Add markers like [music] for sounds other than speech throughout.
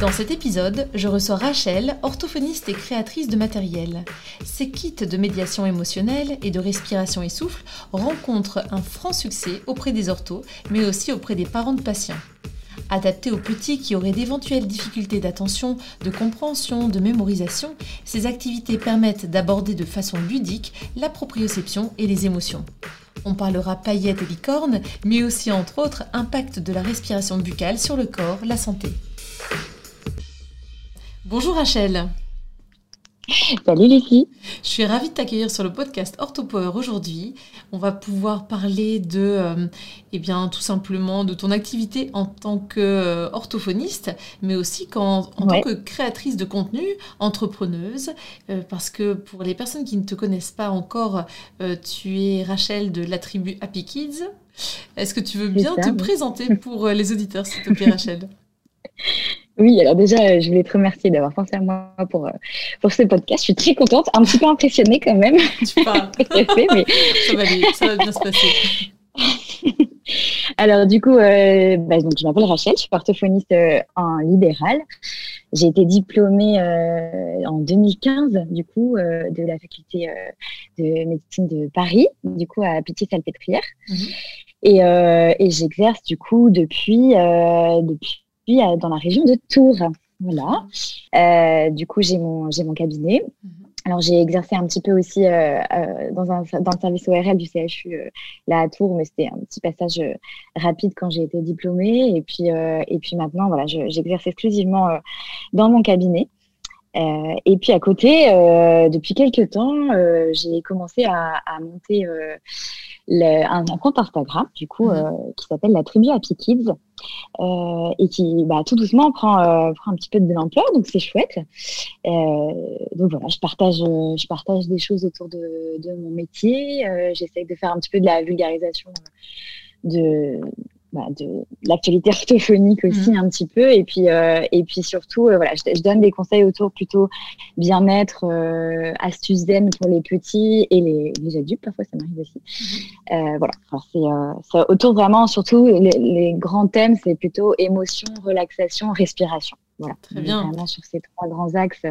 Dans cet épisode, je reçois Rachel, orthophoniste et créatrice de matériel. Ces kits de médiation émotionnelle et de respiration et souffle rencontrent un franc succès auprès des orthos, mais aussi auprès des parents de patients. Adaptés aux petits qui auraient d'éventuelles difficultés d'attention, de compréhension, de mémorisation, ces activités permettent d'aborder de façon ludique la proprioception et les émotions. On parlera paillettes et licornes, mais aussi entre autres impact de la respiration buccale sur le corps, la santé. Bonjour Rachel. Salut Lucie. Je suis ravie de t'accueillir sur le podcast OrthoPower aujourd'hui. On va pouvoir parler de, euh, eh bien, tout simplement de ton activité en tant qu'orthophoniste, mais aussi en tant que créatrice de contenu, entrepreneuse, euh, parce que pour les personnes qui ne te connaissent pas encore, euh, tu es Rachel de la tribu Happy Kids. Est-ce que tu veux bien te présenter pour les auditeurs, s'il te plaît, [laughs] Rachel? Oui, alors déjà, euh, je voulais te remercier d'avoir pensé à moi pour, euh, pour ce podcast. Je suis très contente, un petit peu impressionnée quand même. Tu [laughs] parles. mais... ça, va ça va bien se passer. [laughs] alors du coup, euh, bah, donc, je m'appelle Rachel, je suis orthophoniste en libéral. J'ai été diplômée en 2015, du coup, de la faculté de médecine de Paris, du coup, à Pitié-Salpêtrière. Mhm. Et, et j'exerce, du coup, depuis, depuis euh, dans la région de Tours. Voilà. Euh, du coup, j'ai mon, j'ai mon cabinet. Mhm. Alors, j'ai exercé un petit peu aussi euh, dans, un, dans le service ORL du CHU là à Tours, mais c'était un petit passage rapide quand j'ai été diplômée. Et puis, et puis maintenant, voilà, j'exerce exclusivement dans mon cabinet. et puis à côté, depuis quelques temps, j'ai commencé à, à monter un, compte Instagram, du coup, mhm. qui s'appelle la tribu Happy Kids, et qui, bah, tout doucement, prend, euh, prend un petit peu de l'ampleur, donc c'est chouette. donc voilà, je partage, je partage des choses autour de, de mon métier. J'essaie de faire un petit peu de la vulgarisation de, bah, de l'actualité [laughs] orthophonique aussi mmh. un petit peu. Et puis euh, et puis surtout euh, voilà je, donne des conseils autour plutôt bien-être euh, astuces zen pour les petits et les, les adultes parfois ça m'arrive aussi. Mmh. voilà. C'est autour vraiment surtout les, grands thèmes c'est plutôt émotion relaxation respiration. Voilà. Très bien. Vraiment sur ces trois grands axes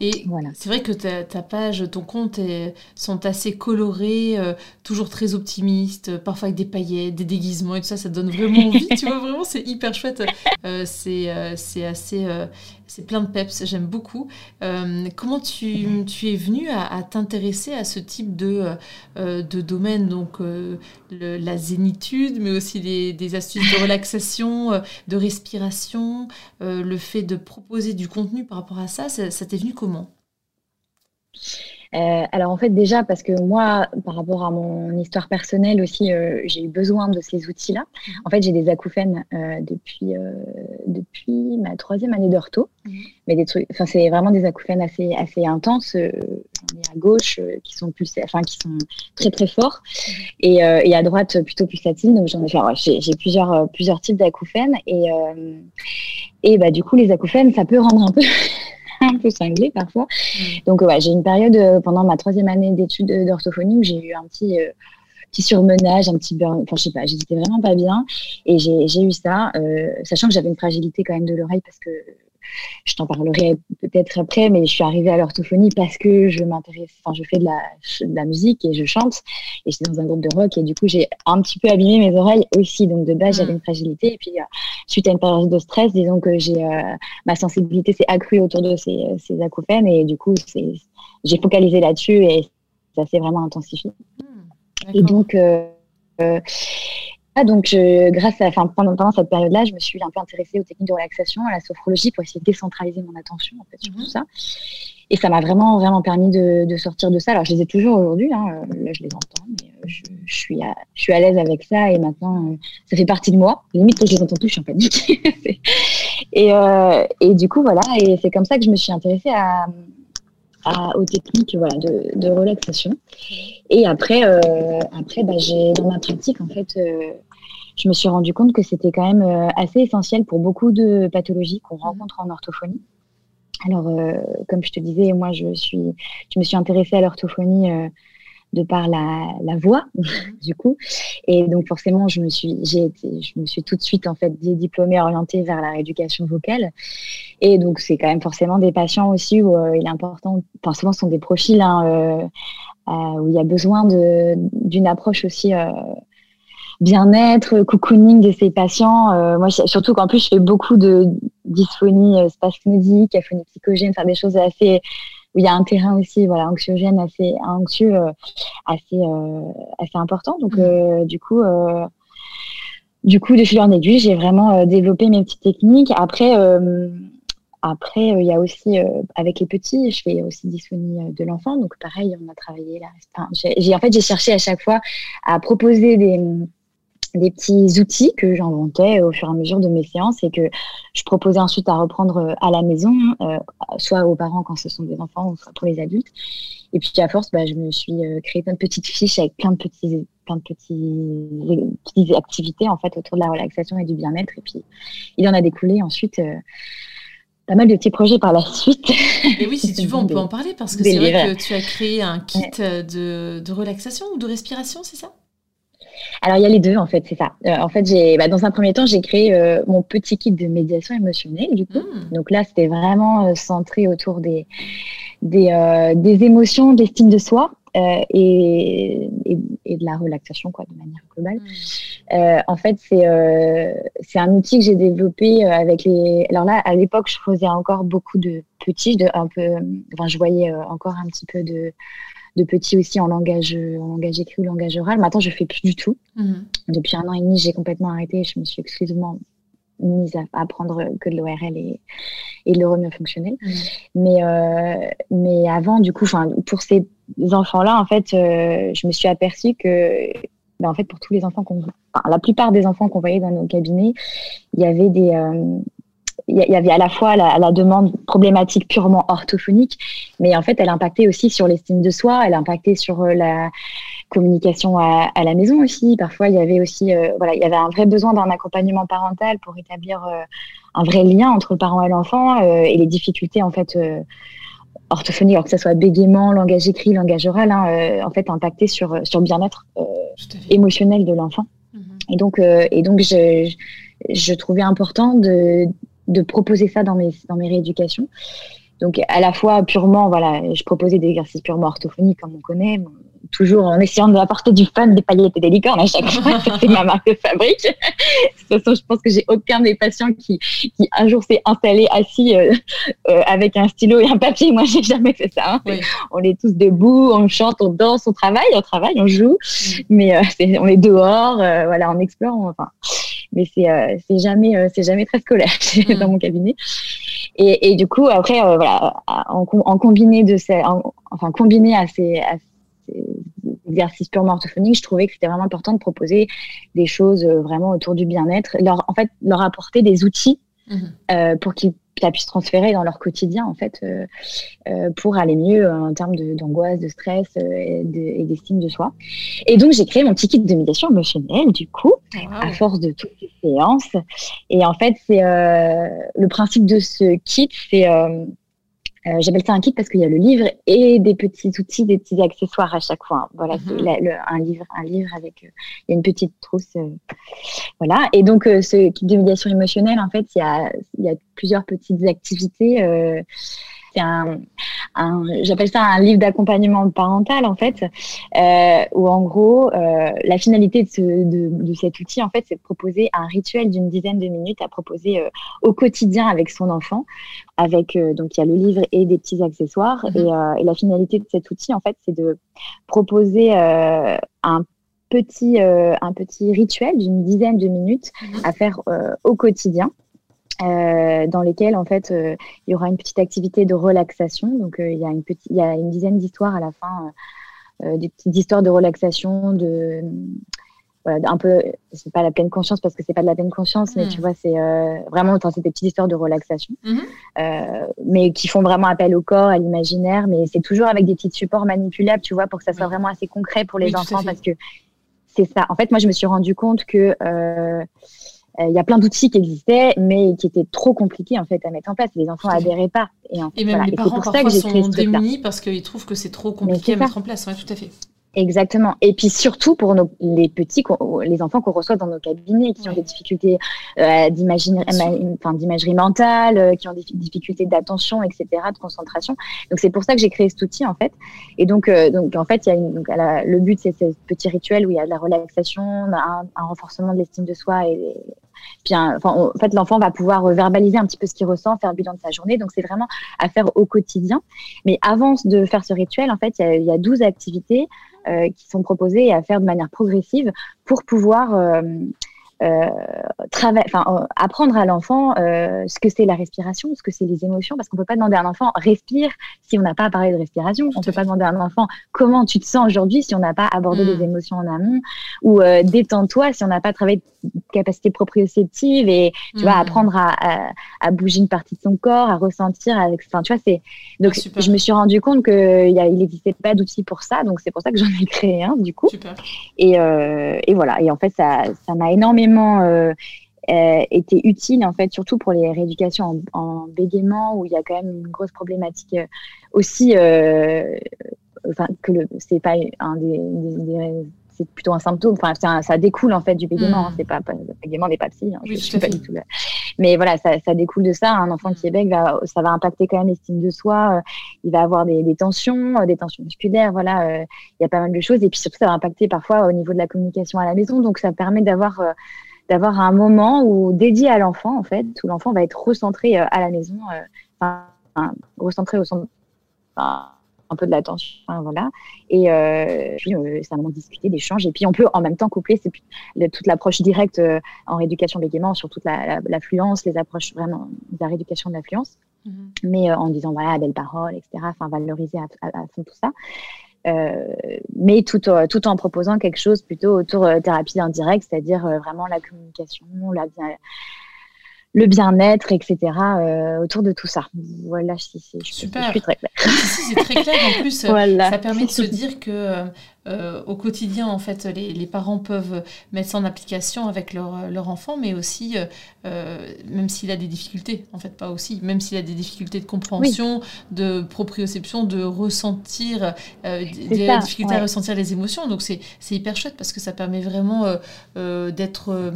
et c'est vrai que ta, page, ton compte est, sont assez colorés, euh, toujours très optimistes, parfois avec des paillettes, des déguisements et tout ça, ça donne vraiment [laughs] envie. tu vois, vraiment, c'est hyper chouette. Euh, c'est euh, assez c'est plein de peps, j'aime beaucoup. Euh, comment tu, tu, es venu à, t'intéresser à ce type de, euh, de domaine, donc euh, la zénitude, mais aussi des astuces de relaxation, de respiration, le fait de proposer du contenu par rapport à ça, ça t'est comment? Euh, alors en fait déjà parce que moi, par rapport à mon histoire personnelle aussi, euh, j'ai eu besoin de ces outils-là. En fait, j'ai des acouphènes euh, depuis depuis ma troisième année d'ortho, mhm. mais des trucs, enfin c'est vraiment des acouphènes assez assez intenses. À gauche qui sont plus, enfin qui sont très très forts, mhm. et, et, à droite plutôt plus latines. Donc j'en ai, enfin, j'ai plusieurs plusieurs types d'acouphènes et et bah du coup les acouphènes ça peut rendre un peu un peu cinglé parfois. Mm. Donc, ouais, j'ai une période euh, pendant ma troisième année d'études d'orthophonie où j'ai eu un petit, euh, petit surmenage, un petit burn. Enfin, je sais pas, j'étais vraiment pas bien. Et j'ai eu ça, euh, sachant que j'avais une fragilité quand même de l'oreille parce que je t'en parlerai peut-être après, mais je suis arrivée à l'orthophonie parce que je m'intéresse, enfin, je fais de la, de la musique et je chante et j'étais dans un groupe de rock et du coup, j'ai un petit peu abîmé mes oreilles aussi. Donc, de base, j'avais mm. une fragilité et puis, euh, suite à une période de stress, disons que j'ai, euh, ma sensibilité s'est accrue autour de ces, ces acouphènes et du coup, j'ai focalisé là-dessus et ça s'est vraiment intensifié. Mm. et donc, euh, ah, donc, grâce à, enfin, pendant, pendant cette période-là, je me suis un peu intéressée aux techniques de relaxation, à la sophrologie pour essayer de décentraliser mon attention en fait, sur tout mhm. ça. et ça m'a vraiment, vraiment permis de, sortir de ça. Alors, je les ai toujours aujourd'hui, hein, là, je les entends, mais je, suis à, je suis à l'aise avec ça, et maintenant, ça fait partie de moi. Limite, quand je les entends plus, je suis en panique. [laughs] et, et du coup, voilà, et c'est comme ça que je me suis intéressée à aux techniques voilà, de, de, relaxation. Et après, euh, après bah, j'ai, dans ma pratique, en fait, euh, je me suis rendu compte que c'était quand même euh, assez essentiel pour beaucoup de pathologies qu'on rencontre en orthophonie. Alors, comme je te disais, moi, je, suis, je me suis intéressée à l'orthophonie de par la, la voix, [laughs] mhm. du coup. Et donc, forcément, je me suis, j'ai été, je me suis tout de suite, en fait, diplômée orientée vers la rééducation vocale. Et donc, c'est quand même forcément des patients aussi où euh, il est important, enfin, souvent, ce sont des profils hein, euh, euh, où il y a besoin d'une approche aussi bien-être, cocooning de ces patients. moi, surtout qu'en plus, je fais beaucoup de dysphonie spasmodique, aphonie psychogène, faire des choses assez où il y a un terrain aussi voilà anxiogène assez anxieux euh, assez euh, assez important donc mmh. euh, du coup du coup de fil en aiguille j'ai vraiment développé mes petites techniques après après, il y a aussi, avec les petits, je fais aussi dysphonie de l'enfant. Donc, pareil, on a travaillé là. j'ai, en fait, j'ai cherché à chaque fois à proposer des, des petits outils que j'inventais au fur et à mesure de mes séances et que je proposais ensuite à reprendre euh, à la maison, euh, soit aux parents quand ce sont des enfants, soit pour les adultes. Et puis à force, bah, je me suis euh, créé plein de petites fiches avec plein de petits, plein de petits, petites activités en fait autour de la relaxation et du bien-être. Et puis il en a découlé ensuite. pas mal de petits projets par la [laughs] suite. Et oui, si tu veux, on peut en parler parce que c'est vrai que tu as créé un kit de, de relaxation ou de respiration, c'est ça? Alors, il y a les deux, en fait, c'est ça. Euh, en fait, j'ai, bah, dans un premier temps, j'ai créé euh, mon petit kit de médiation émotionnelle, du coup. Hmm. Donc là, c'était vraiment euh, centré autour des, des, des émotions, de l'estime de soi. Et, et, de la relaxation quoi de manière globale. Hmm. en fait, c'est c'est un outil que j'ai développé avec les. Alors là, à l'époque, je faisais encore beaucoup de petits, de un peu. Enfin, je voyais encore un petit peu de de petits aussi en langage, en langage écrit ou langage oral. Maintenant, je fais plus du tout. Mhm. Depuis un an et demi, j'ai complètement arrêté. Je me suis exclusivement mise à apprendre que de l'ORL et, et de l'euromio fonctionnel. Mhm. Mais, euh, mais avant, du coup, pour ces enfants-là, en fait, euh, je me suis aperçue que, ben, en fait, pour tous les enfants qu'on, la plupart des enfants qu'on voyait dans nos cabinets, il y avait des, euh, il y avait à la fois la, demande problématique purement orthophonique, mais en fait, elle impactait aussi sur l'estime de soi, elle impactait sur euh, la communication à, la maison aussi. Parfois, il y avait aussi, euh, voilà, il y avait un vrai besoin d'un accompagnement parental pour établir euh, un vrai lien entre le parent et l'enfant et les difficultés en fait orthophoniques, alors que ce soit bégaiement, langage écrit, langage oral, hein, en fait, impacté sur sur le bien-être émotionnel de l'enfant. Mm-hmm. Et donc, et donc, je, je trouvais important de de proposer ça dans mes, dans mes rééducations. Donc, à la fois purement, voilà, je proposais des exercices purement orthophoniques, comme on connaît, toujours en essayant d'apporter du fun, des paillettes et des licornes à chaque fois. [laughs] C'est ma marque de fabrique. de toute façon, je pense que j'ai aucun des patients qui, qui un jour s'est installé assis euh, euh, avec un stylo et un papier. Moi, j'ai jamais fait ça. Hein. On est tous debout, on chante, on danse, on travaille, on travaille, on joue, mais euh, on est dehors, voilà, on explore, enfin mais c'est euh, c'est jamais euh, c'est jamais très scolaire [laughs] mm. dans mon cabinet. Et, et, du coup après euh, voilà en, en combiné de ces enfin combiné à ces, à ces exercices purement orthophoniques, je trouvais que c'était vraiment important de proposer des choses vraiment autour du bien-être, leur en fait leur apporter des outils mm-hmm. pour qu'ils ça puisse transférer dans leur quotidien en fait euh, euh, pour aller mieux en termes d'angoisse, de, stress euh, et d'estime de, soi. Et donc j'ai créé mon petit kit de médiation émotionnelle du coup à force de toutes ces séances. Et en fait c'est le principe de ce kit, c'est euh, j'appelle ça un kit parce qu'il y a le livre et des petits outils, des petits accessoires à chaque fois. Voilà, c'est mhm. un livre, un livre avec euh, il y a une petite trousse, euh, voilà. Et donc ce kit de médiation émotionnelle, en fait, il y a, il y a plusieurs petites activités c'est un, j'appelle ça un livre d'accompagnement parental en fait, euh, où en gros euh, la finalité de, ce, de, de, cet outil en fait, c'est de proposer un rituel d'une dizaine de minutes à proposer euh, au quotidien avec son enfant, avec donc il y a le livre et des petits accessoires mhm. et, et, la finalité de cet outil en fait, c'est de proposer un petit un petit rituel d'une dizaine de minutes mhm. à faire au quotidien dans lesquelles en fait il y aura une petite activité de relaxation. Donc il y a une petite, il y a une dizaine d'histoires à la fin, des petites histoires de relaxation, de voilà, un peu, c'est pas la pleine conscience parce que c'est pas de la pleine conscience, mais tu hmm. vois, c'est euh, vraiment, c'est des petites histoires de relaxation, mhm. euh, mais qui font vraiment appel au corps, à l'imaginaire, mais c'est toujours avec des petits supports manipulables, tu vois, pour que ça soit vraiment assez concret pour les enfants parce que c'est ça. En fait, moi, je me suis rendu compte que euh, il y a plein d'outils qui existaient, mais qui étaient trop compliqués en fait à mettre en place. Les enfants n'adhéraient pas. Et, en et même les parents parfois sont démunis parce qu'ils trouvent que c'est trop compliqué à mettre en place. Ouais, tout à fait. Exactement. Et puis surtout pour nos, les petits, les enfants qu'on reçoit dans nos cabinets, qui ont des difficultés euh, d'imagerie mentale, euh, qui ont des difficultés d'attention, etc., de concentration. Donc c'est pour ça que j'ai créé cet outil en fait. Et donc, euh, donc en fait, il y a une, donc, le but c'est ce petit rituel où il y a de la relaxation, un, un renforcement de l'estime de soi et, puis, enfin, en fait, l'enfant va pouvoir verbaliser un petit peu ce qu'il ressent, faire le bilan de sa journée. Donc, c'est vraiment à faire au quotidien. Mais avant de faire ce rituel, en fait, il y a, 12 activités euh, qui sont proposées à faire de manière progressive pour pouvoir euh, euh, euh, apprendre à l'enfant euh, ce que c'est la respiration, ce que c'est les émotions, parce qu'on peut pas demander à un enfant respire si on n'a pas parlé de respiration. On peut pas demander à un enfant comment tu te sens aujourd'hui si on n'a pas abordé les mm. émotions en amont, ou détends-toi si on n'a pas travaillé de capacité proprioceptive et tu vas mm. apprendre à, à, bouger une partie de son corps, à ressentir. Avec, enfin, tu vois, c'est donc ah, je me suis rendu compte qu'il n'existait pas d'outils pour ça, donc c'est pour ça que j'en ai créé un du coup. Et, et voilà. Et en fait, ça, ça m'a énormément euh, euh, était utile en fait, surtout pour les rééducations en, bégaiement où il y a quand même une grosse problématique euh, aussi. enfin, que c'est pas un des, c'est plutôt un symptôme. Enfin, ça découle en fait du bégaiement. Hein. Mm. C'est pas, le bégaiement n'est pas psy. Hein. je, suis pas du tout Mais voilà, ça, ça, découle de ça. Un enfant qui est bègue, va, ça va impacter quand même l'estime de soi. il va avoir des, des tensions, des tensions musculaires. Voilà, il y a pas mal de choses. Et puis surtout, ça va impacter parfois au niveau de la communication à la maison. Donc, ça permet d'avoir d'avoir un moment où dédié à l'enfant en fait, où l'enfant va être recentré euh, à la maison, euh, enfin, recentré au centre, un peu de l'attention, voilà. Et euh, puis c'est un moment de discuter, d'échange, et puis on peut en même temps coupler toute l'approche directe en rééducation bégaiement sur toute l'affluence, les approches vraiment de la rééducation de l'affluence, mm-hmm. mais en disant voilà belles paroles, etc. Enfin valoriser à, à fond tout ça. Euh, mais tout, euh, tout en proposant quelque chose plutôt autour euh, thérapie indirecte, c'est-à-dire vraiment la communication, la bien, le bien-être, etc. autour de tout ça. Voilà, si, si je, Super. je suis très claire. c'est très clair. En plus, [laughs] ça permet de se dire que euh, au quotidien, en fait, les, parents peuvent mettre ça en application avec leur, leur enfant, mais aussi, euh, même s'il a des difficultés, en fait, pas aussi, même s'il a des difficultés de compréhension, de proprioception, de ressentir, euh, des difficultés à ressentir les émotions. Donc, c'est hyper chouette parce que ça permet vraiment d'être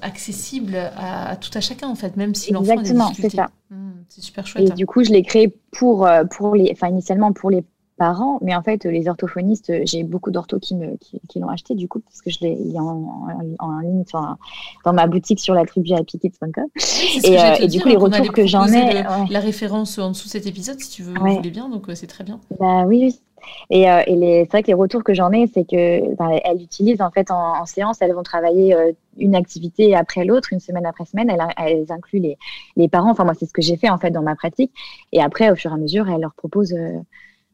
accessible à, tout à chacun, en fait, même si l'enfant difficultés. c'est ça. Mmh, c'est super chouette. Et du coup, je l'ai créé pour, pour les, enfin, initialement pour les parents. Mais en fait, les orthophonistes, j'ai beaucoup d'orthos qui, me, qui, l'ont acheté du coup, parce que je l'ai en, en, ligne dans ma boutique sur la tribu à piquets.com. Et, euh, et du coup, les retours que j'en ai. La référence en dessous de cet épisode, si tu veux, vous voulez bien, donc euh, c'est très bien. Bah oui, oui. Et, euh, et c'est vrai que les retours que j'en ai, c'est que bah, elles utilisent en fait en, séance, elles vont travailler une activité après l'autre, une semaine après semaine. Elles, elles incluent les, les parents. Enfin moi, c'est ce que j'ai fait en fait dans ma pratique. Et après, au fur et à mesure, elles leur proposent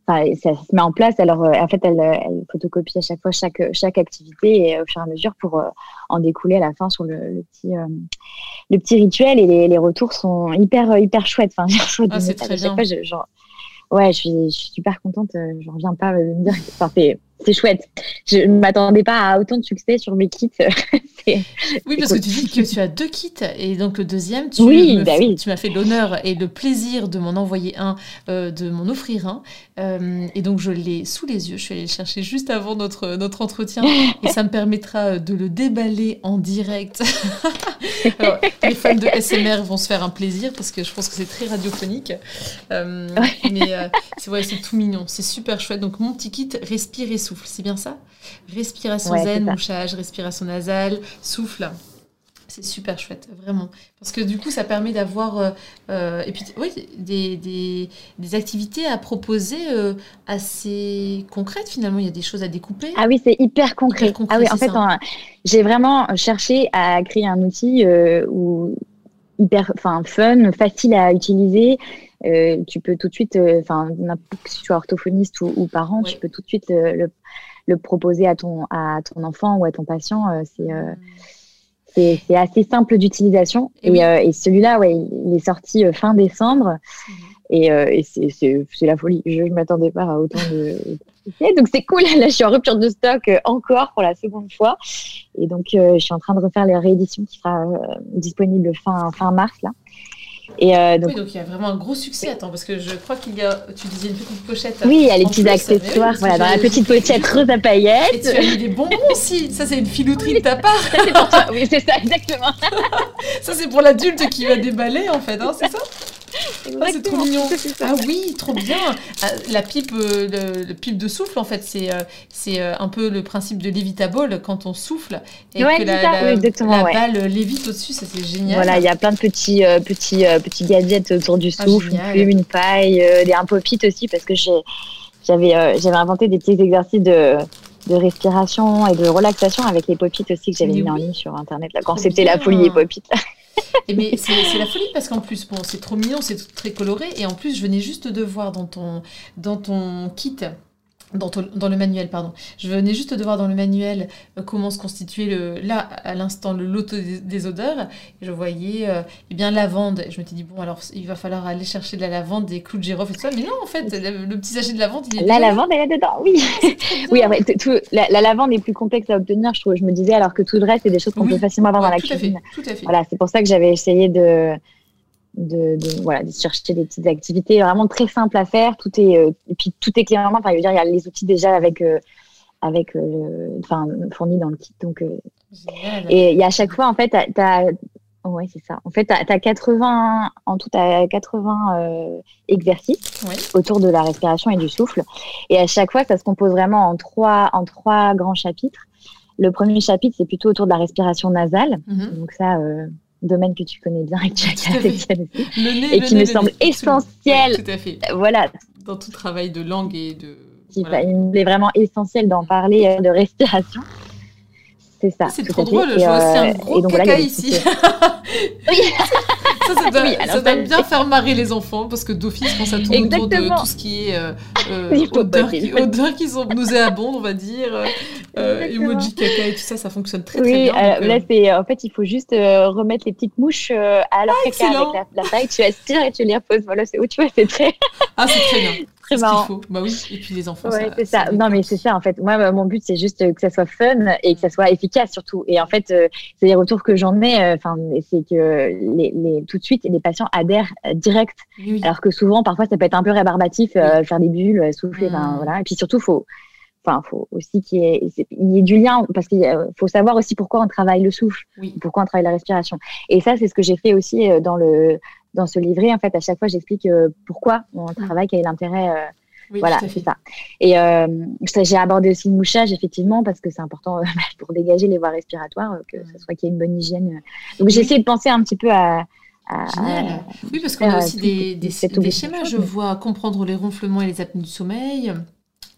ça se met en place. Alors, euh, en fait, elle, elle, photocopie à chaque fois chaque, chaque activité et au fur et à mesure pour euh, en découler à la fin sur le, petit, euh, le petit rituel. Et les, les, retours sont hyper, hyper chouettes. Enfin, [laughs] ah, c'est très bien. Fois, je, genre, ouais, je suis, super contente. Je reviens pas de me dire que chouette. Je ne m'attendais pas à autant de succès sur mes kits. [laughs] oui, parce que tu dis que tu as deux kits et donc le deuxième, tu, bah tu m'as fait l'honneur et le plaisir de m'en envoyer un, euh, de m'en offrir un. Euh, et donc je l'ai sous les yeux. Je suis allée le chercher juste avant notre, notre entretien [laughs] et ça me permettra de le déballer en direct. [laughs] les fans de SMR vont se faire un plaisir parce que je pense que c'est très radiophonique. Euh, mais c'est ouais, tout mignon, c'est super chouette. Donc mon petit kit, respire et souffle, c'est bien ça Respiration zen, mouchage, respiration nasale, souffle. C'est super chouette, vraiment. Parce que du coup, ça permet d'avoir euh, euh, et puis, oui, des, des, des, activités à proposer euh, assez concrètes finalement. Il y a des choses à découper. Ah oui, c'est hyper concret. ah oui, en fait, j'ai vraiment cherché à créer un outil où hyper, enfin fun, facile à utiliser. Tu peux tout de suite, enfin que tu sois orthophoniste ou, parent, tu peux tout de suite le, le, proposer à ton à ton enfant ou à ton patient. c'est mmh. c'est assez simple d'utilisation. Et, et, celui-là, ouais, il est sorti fin décembre. Mmh. Et, et c'est la folie. Je ne m'attendais pas à autant de, donc c'est cool. [laughs] Là, je suis en rupture de stock euh, encore pour la seconde fois. Et donc, euh, je suis en train de refaire la réédition qui sera euh, disponible fin, fin mars. Là. Et donc... Oui, donc il y a vraiment un gros succès. Attends, parce que je crois qu'il y a, tu disais une petite pochette. Oui, il y a les petits accessoires, voilà, dans la petite pochette rose à paillettes. Et tu as mis des bonbons aussi. Ça, c'est une filouterie de ta [laughs] part. Ça, c'est pour toi. Oui, c'est ça, exactement. [laughs] ça, c'est pour l'adulte qui va déballer, en fait, hein, c'est ça? Ah, c'est trop mignon. Ah oui, trop bien. Ah, la pipe, euh, le, pipe de souffle, en fait, c'est euh, c'est euh, un peu le principe de Levitable quand on souffle et que la, la, balle lévite au-dessus, ça c'est génial. Voilà, il y a plein de petits petits petits gadgets autour du ah, souffle, une plume, une paille, des un pop-it aussi parce que j'avais j'avais inventé des petits exercices de de respiration et de relaxation avec les pop-it aussi que j'avais mis en ligne sur internet là, quand c'était la folie des pop-it. [laughs] Et mais c'est la folie parce qu'en plus, bon, c'est trop mignon, c'est très coloré. Et en plus, je venais juste de voir dans ton, dans ton kit dans, dans, le manuel, pardon. Je venais juste de voir dans le manuel euh, comment se constituait le, là, à l'instant, le loto des, odeurs. Et je voyais euh, eh bien lavande. Et je me suis dit, bon, alors il va falloir aller chercher de la lavande, des clous de girofle et tout ça. Mais non, en fait, le, petit sachet de lavande, il est La lavande, elle est dedans, oui. [laughs] oui, après, tout, la, lavande est plus complexe à obtenir, je trouve. Je me disais, alors que tout le reste, c'est des choses qu'on peut facilement avoir dans la cuisine. tout à fait. Voilà, c'est pour ça que j'avais essayé de de, voilà, de chercher des petites activités vraiment très simples à faire. Tout est, euh, et puis tout est clairement, enfin, je veux dire, il y a les outils déjà avec, euh, avec euh, enfin, fournis dans le kit. Donc, et il y a à chaque fois, en fait, tu as, ouais, c'est ça. En fait, tu as, 80, en tout, as 80 exercices autour de la respiration et du souffle. Et à chaque fois, ça se compose vraiment en trois, en trois grands chapitres. Le premier chapitre, c'est plutôt autour de la respiration nasale. Mm-hmm. Donc ça, domaine que tu connais bien et que tu as [laughs] et qui me semble essentiel. tout à fait. Voilà. Dans tout travail de langue et de. Il est vraiment essentiel d'en parler euh, de respiration. C'est ça. C'est trop drôle. Je vois aussi un euh, gros caca ici. [laughs] oui. ça, ça doit, bien faire marrer les enfants parce que d'office, quand ça tourne autour de tout ce qui est euh, euh, odeur, qui, odeur qui sont nauséabondes, on va dire, euh, emoji caca et tout ça, ça fonctionne très très bien. Oui, là, c'est en fait, il faut juste remettre les petites mouches à leur ah, caca avec la, la, paille, tu aspires et tu les reposes. Voilà, c'est où tu vois, c'est très. ah, c'est très bien très marrant. Faut. Bah oui, et puis les enfants. Ouais, c'est ça. Non, mais c'est ça en fait. Moi, mon but, c'est juste que ça soit fun et que ça soit efficace surtout. Et en fait, c'est les retours que j'en ai. Enfin, c'est que les, les, tout de suite, les patients adhèrent euh, direct. Alors que souvent, parfois, ça peut être un peu rébarbatif, euh, faire des bulles, euh, souffler, mmh. voilà. Et puis surtout, faut, enfin, faut aussi qu'il y, ait, du lien, parce qu'il faut savoir aussi pourquoi on travaille le souffle, pourquoi on travaille la respiration. Et ça, c'est ce que j'ai fait aussi dans le dans ce livret. En fait, à chaque fois, j'explique pourquoi on mmh. travaille, quel est l'intérêt. voilà, c'est ça. Et j'ai abordé aussi le mouchage, effectivement, parce que c'est important [laughs] pour dégager les voies respiratoires, que ce soit qu'il y ait une bonne hygiène. Donc, j'ai essayé de penser un petit peu à, Génial. Oui, parce qu'on a aussi des, des, des schémas. Je vois comprendre les ronflements et les apnées du sommeil.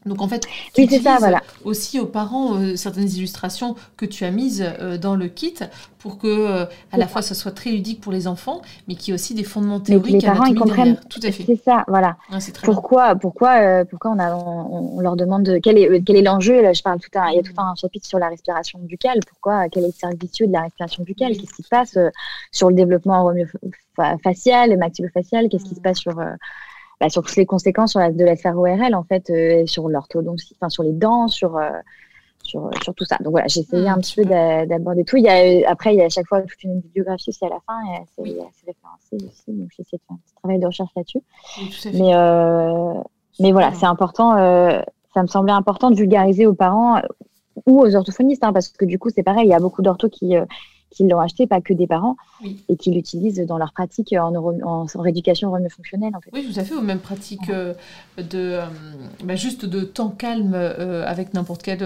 Donc en fait, tu utilises ça, voilà. aussi aux parents euh, certaines illustrations que tu as mises euh, dans le kit pour que euh, à la fois ce soit très ludique pour les enfants, mais qu'il y ait aussi des fondements théoriques. les parents ils comprennent. Tout à fait. C'est ça, voilà. pourquoi, pourquoi, pourquoi on, a, on, leur demande quel est quel est l'enjeu je parle tout un, il y a tout un chapitre sur la respiration buccale. Pourquoi Quel est le cercle vicieux de la respiration buccale Qu'est-ce qui se passe sur le développement facial, maxillofacial Qu'est-ce qui se mm. passe sur bah, sur toutes les conséquences sur la, de la sphère ORL, en fait, euh, sur l'orthodontie, enfin, sur les dents, sur, euh, sur, sur, tout ça. Donc voilà, j'ai essayé ah, un petit peu d'aborder tout. Il y a, après, il y a à chaque fois toute une bibliographie aussi à la fin, et c'est référencé aussi. Donc j'ai essayé de faire un petit travail de recherche là-dessus. mais, euh, mais voilà, c'est important. ça me semblait important de vulgariser aux parents ou aux orthophonistes, hein, parce que du coup, c'est pareil, il y a beaucoup d'orthos qui qui l'ont acheté, pas que des parents, et qui l'utilisent dans leur pratique en, en, rééducation fonctionnelle. En fait. Oui, tout à fait, aux mêmes pratiques euh, de, euh, bah, juste de temps calme euh, avec n'importe quel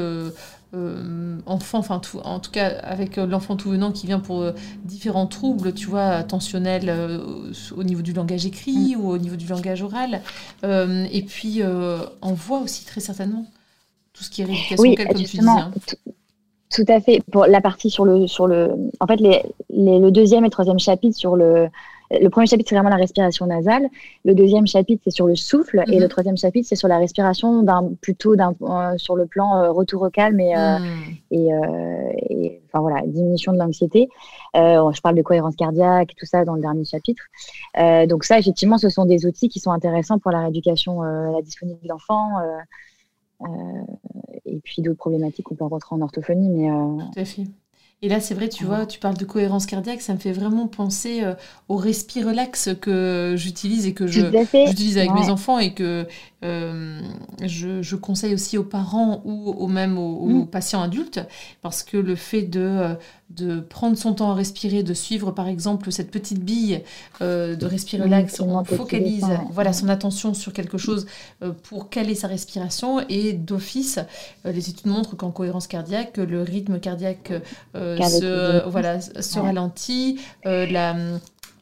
enfant, enfin en tout cas avec l'enfant tout venant qui vient pour différents troubles, tu vois, attentionnels au niveau du langage écrit mm. ou au niveau du langage oral, et puis en voix aussi très certainement. Tout ce qui est rééducation, oui, comme tu disais. Hein. Tout à fait. Pour la partie sur le, sur le, en fait, les, le deuxième et troisième chapitre sur le, le premier chapitre, c'est vraiment la respiration nasale. Le deuxième chapitre, c'est sur le souffle. Et le mhm. troisième chapitre, c'est sur la respiration, d'un, plutôt d'un, euh, sur le plan euh, retour au calme et, euh, mhm. et, enfin, voilà, diminution de l'anxiété. je parle de cohérence cardiaque, tout ça dans le dernier chapitre. donc ça, effectivement, ce sont des outils qui sont intéressants pour la rééducation, la disponibilité de l'enfant. Et puis d'autres problématiques qu'on peut rencontrer en orthophonie. Mais, Tout à fait. Et là, c'est vrai, tu vois, tu parles de cohérence cardiaque, ça me fait vraiment penser euh, au respire-relax que j'utilise et que j'utilise avec mes enfants et que euh, je, conseille aussi aux parents ou, ou même aux, mm. patients adultes parce que le fait de, euh, de prendre son temps à respirer, de suivre par exemple cette petite bille de respirer on focalise voilà, son attention sur quelque chose pour caler sa respiration. Et d'office, les études montrent qu'en cohérence cardiaque, le rythme cardiaque se, voilà, se ralentit, euh, la,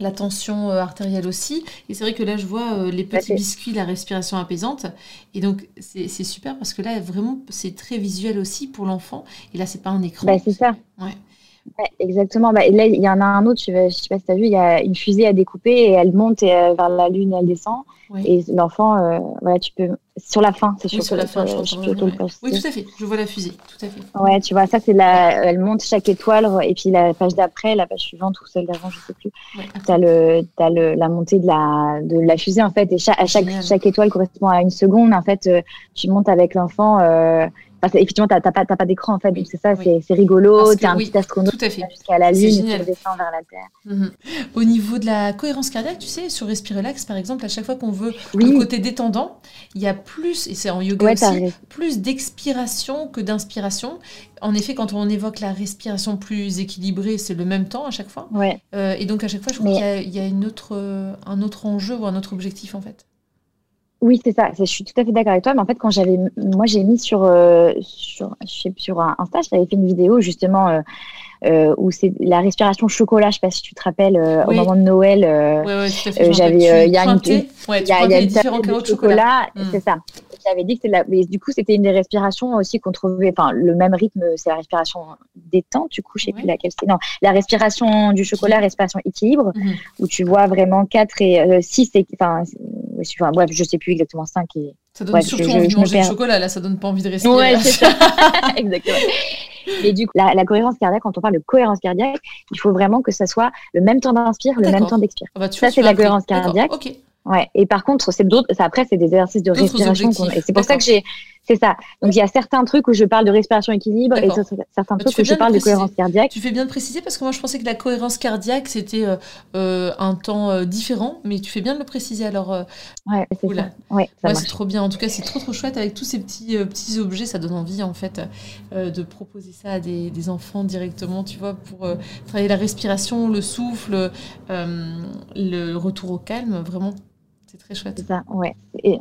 la tension euh, artérielle aussi. Et c'est vrai que là, je vois euh, les petits biscuits, la respiration apaisante. Et donc, c'est super parce que là, vraiment, c'est très visuel aussi pour l'enfant. Et là, c'est pas un écran. Bah, c'est ça. Ouais. exactement. Bah, là, il y en a un autre, je ne sais pas si tu as vu, il y a une fusée à découper et elle monte vers la Lune et elle descend. Et l'enfant, voilà, tu peux sur la fin, c'est sur, sur la fin, je, Oui, tout à fait. Je vois la fusée, tout à fait. Ouais, tu vois, ça c'est la, elle monte chaque étoile et puis la page d'après, la page suivante ou celle d'avant, je sais plus. tu as le, as le, la montée de la, de la fusée en fait et chaque, à chaque, chaque étoile correspond à une seconde. En fait, euh, tu montes avec l'enfant. Euh, effectivement, tu n'as pas, pas d'écran en fait, donc c'est ça, c'est rigolo. Tu as un petit astronaute jusqu'à la Lune et tu descends vers la Terre. Mhm. Au niveau de la cohérence cardiaque, tu sais, sur Respirelax par exemple, à chaque fois qu'on veut le côté détendant, il y a plus, et c'est en yoga aussi, plus d'expiration que d'inspiration. En effet, quand on évoque la respiration plus équilibrée, c'est le même temps à chaque fois. Ouais. Euh, et donc à chaque fois, je trouve qu'il y a, une autre, un autre enjeu ou un autre objectif en fait. Oui, c'est ça. Je suis tout à fait d'accord avec toi. Mais en fait, quand j'avais, moi, j'ai mis sur, euh, sur, sur Insta, j'avais fait une vidéo justement euh, euh, où c'est la respiration chocolat. Je sais pas si tu te rappelles au moment de Noël. j'avais, il y a une, il y a, y a différents de chocolat. Hmm. C'est ça. J'avais dit que la, mais du coup, c'était une des respirations aussi qu'on trouvait. Enfin, le même rythme, c'est la respiration détente. Du coup, je sais plus laquelle c'est. Non, la respiration du chocolat, respiration équilibre, hmm. où tu vois vraiment 4 et 6 enfin je, bref, je sais plus exactement 5 et. Ça donne surtout envie de manger du chocolat, là, ça donne pas envie de respirer. Ouais, c'est ça. [laughs] exactement. Et du coup, la, cohérence cardiaque, quand on parle de cohérence cardiaque, il faut vraiment que ça soit le même temps d'inspire, le même temps d'expire. Ah bah, ça, c'est la cohérence cardiaque. Ok. Ouais. Et par contre, c'est d'autres. Après, c'est des exercices de respiration. Et c'est pour ça que j'ai c'est ça. Donc il y a certains trucs où je parle de respiration équilibre et certains trucs où je parle de, cohérence cardiaque. Tu fais bien de préciser parce que moi je pensais que la cohérence cardiaque c'était euh, euh, un temps euh, différent, mais tu fais bien de le préciser alors. ouais, c'est ça. Ouais, c'est trop bien. En tout cas, c'est trop trop chouette avec tous ces petits petits objets, ça donne envie en fait de proposer ça à des, des, enfants directement, tu vois, pour travailler la respiration, le souffle, le retour au calme, vraiment c'est très chouette. C'est ça, ouais. Et,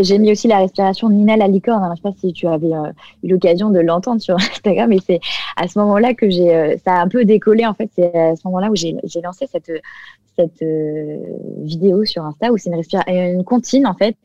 j'ai mis aussi la respiration Nina la licorne. je ne sais pas si tu avais euh, eu l'occasion de l'entendre sur [laughs] Instagram, mais c'est à ce moment-là que j'ai, euh, ça a un peu décollé en fait. C'est à ce moment-là où j'ai lancé cette, cette euh, vidéo sur Insta où c'est une, une comptine en fait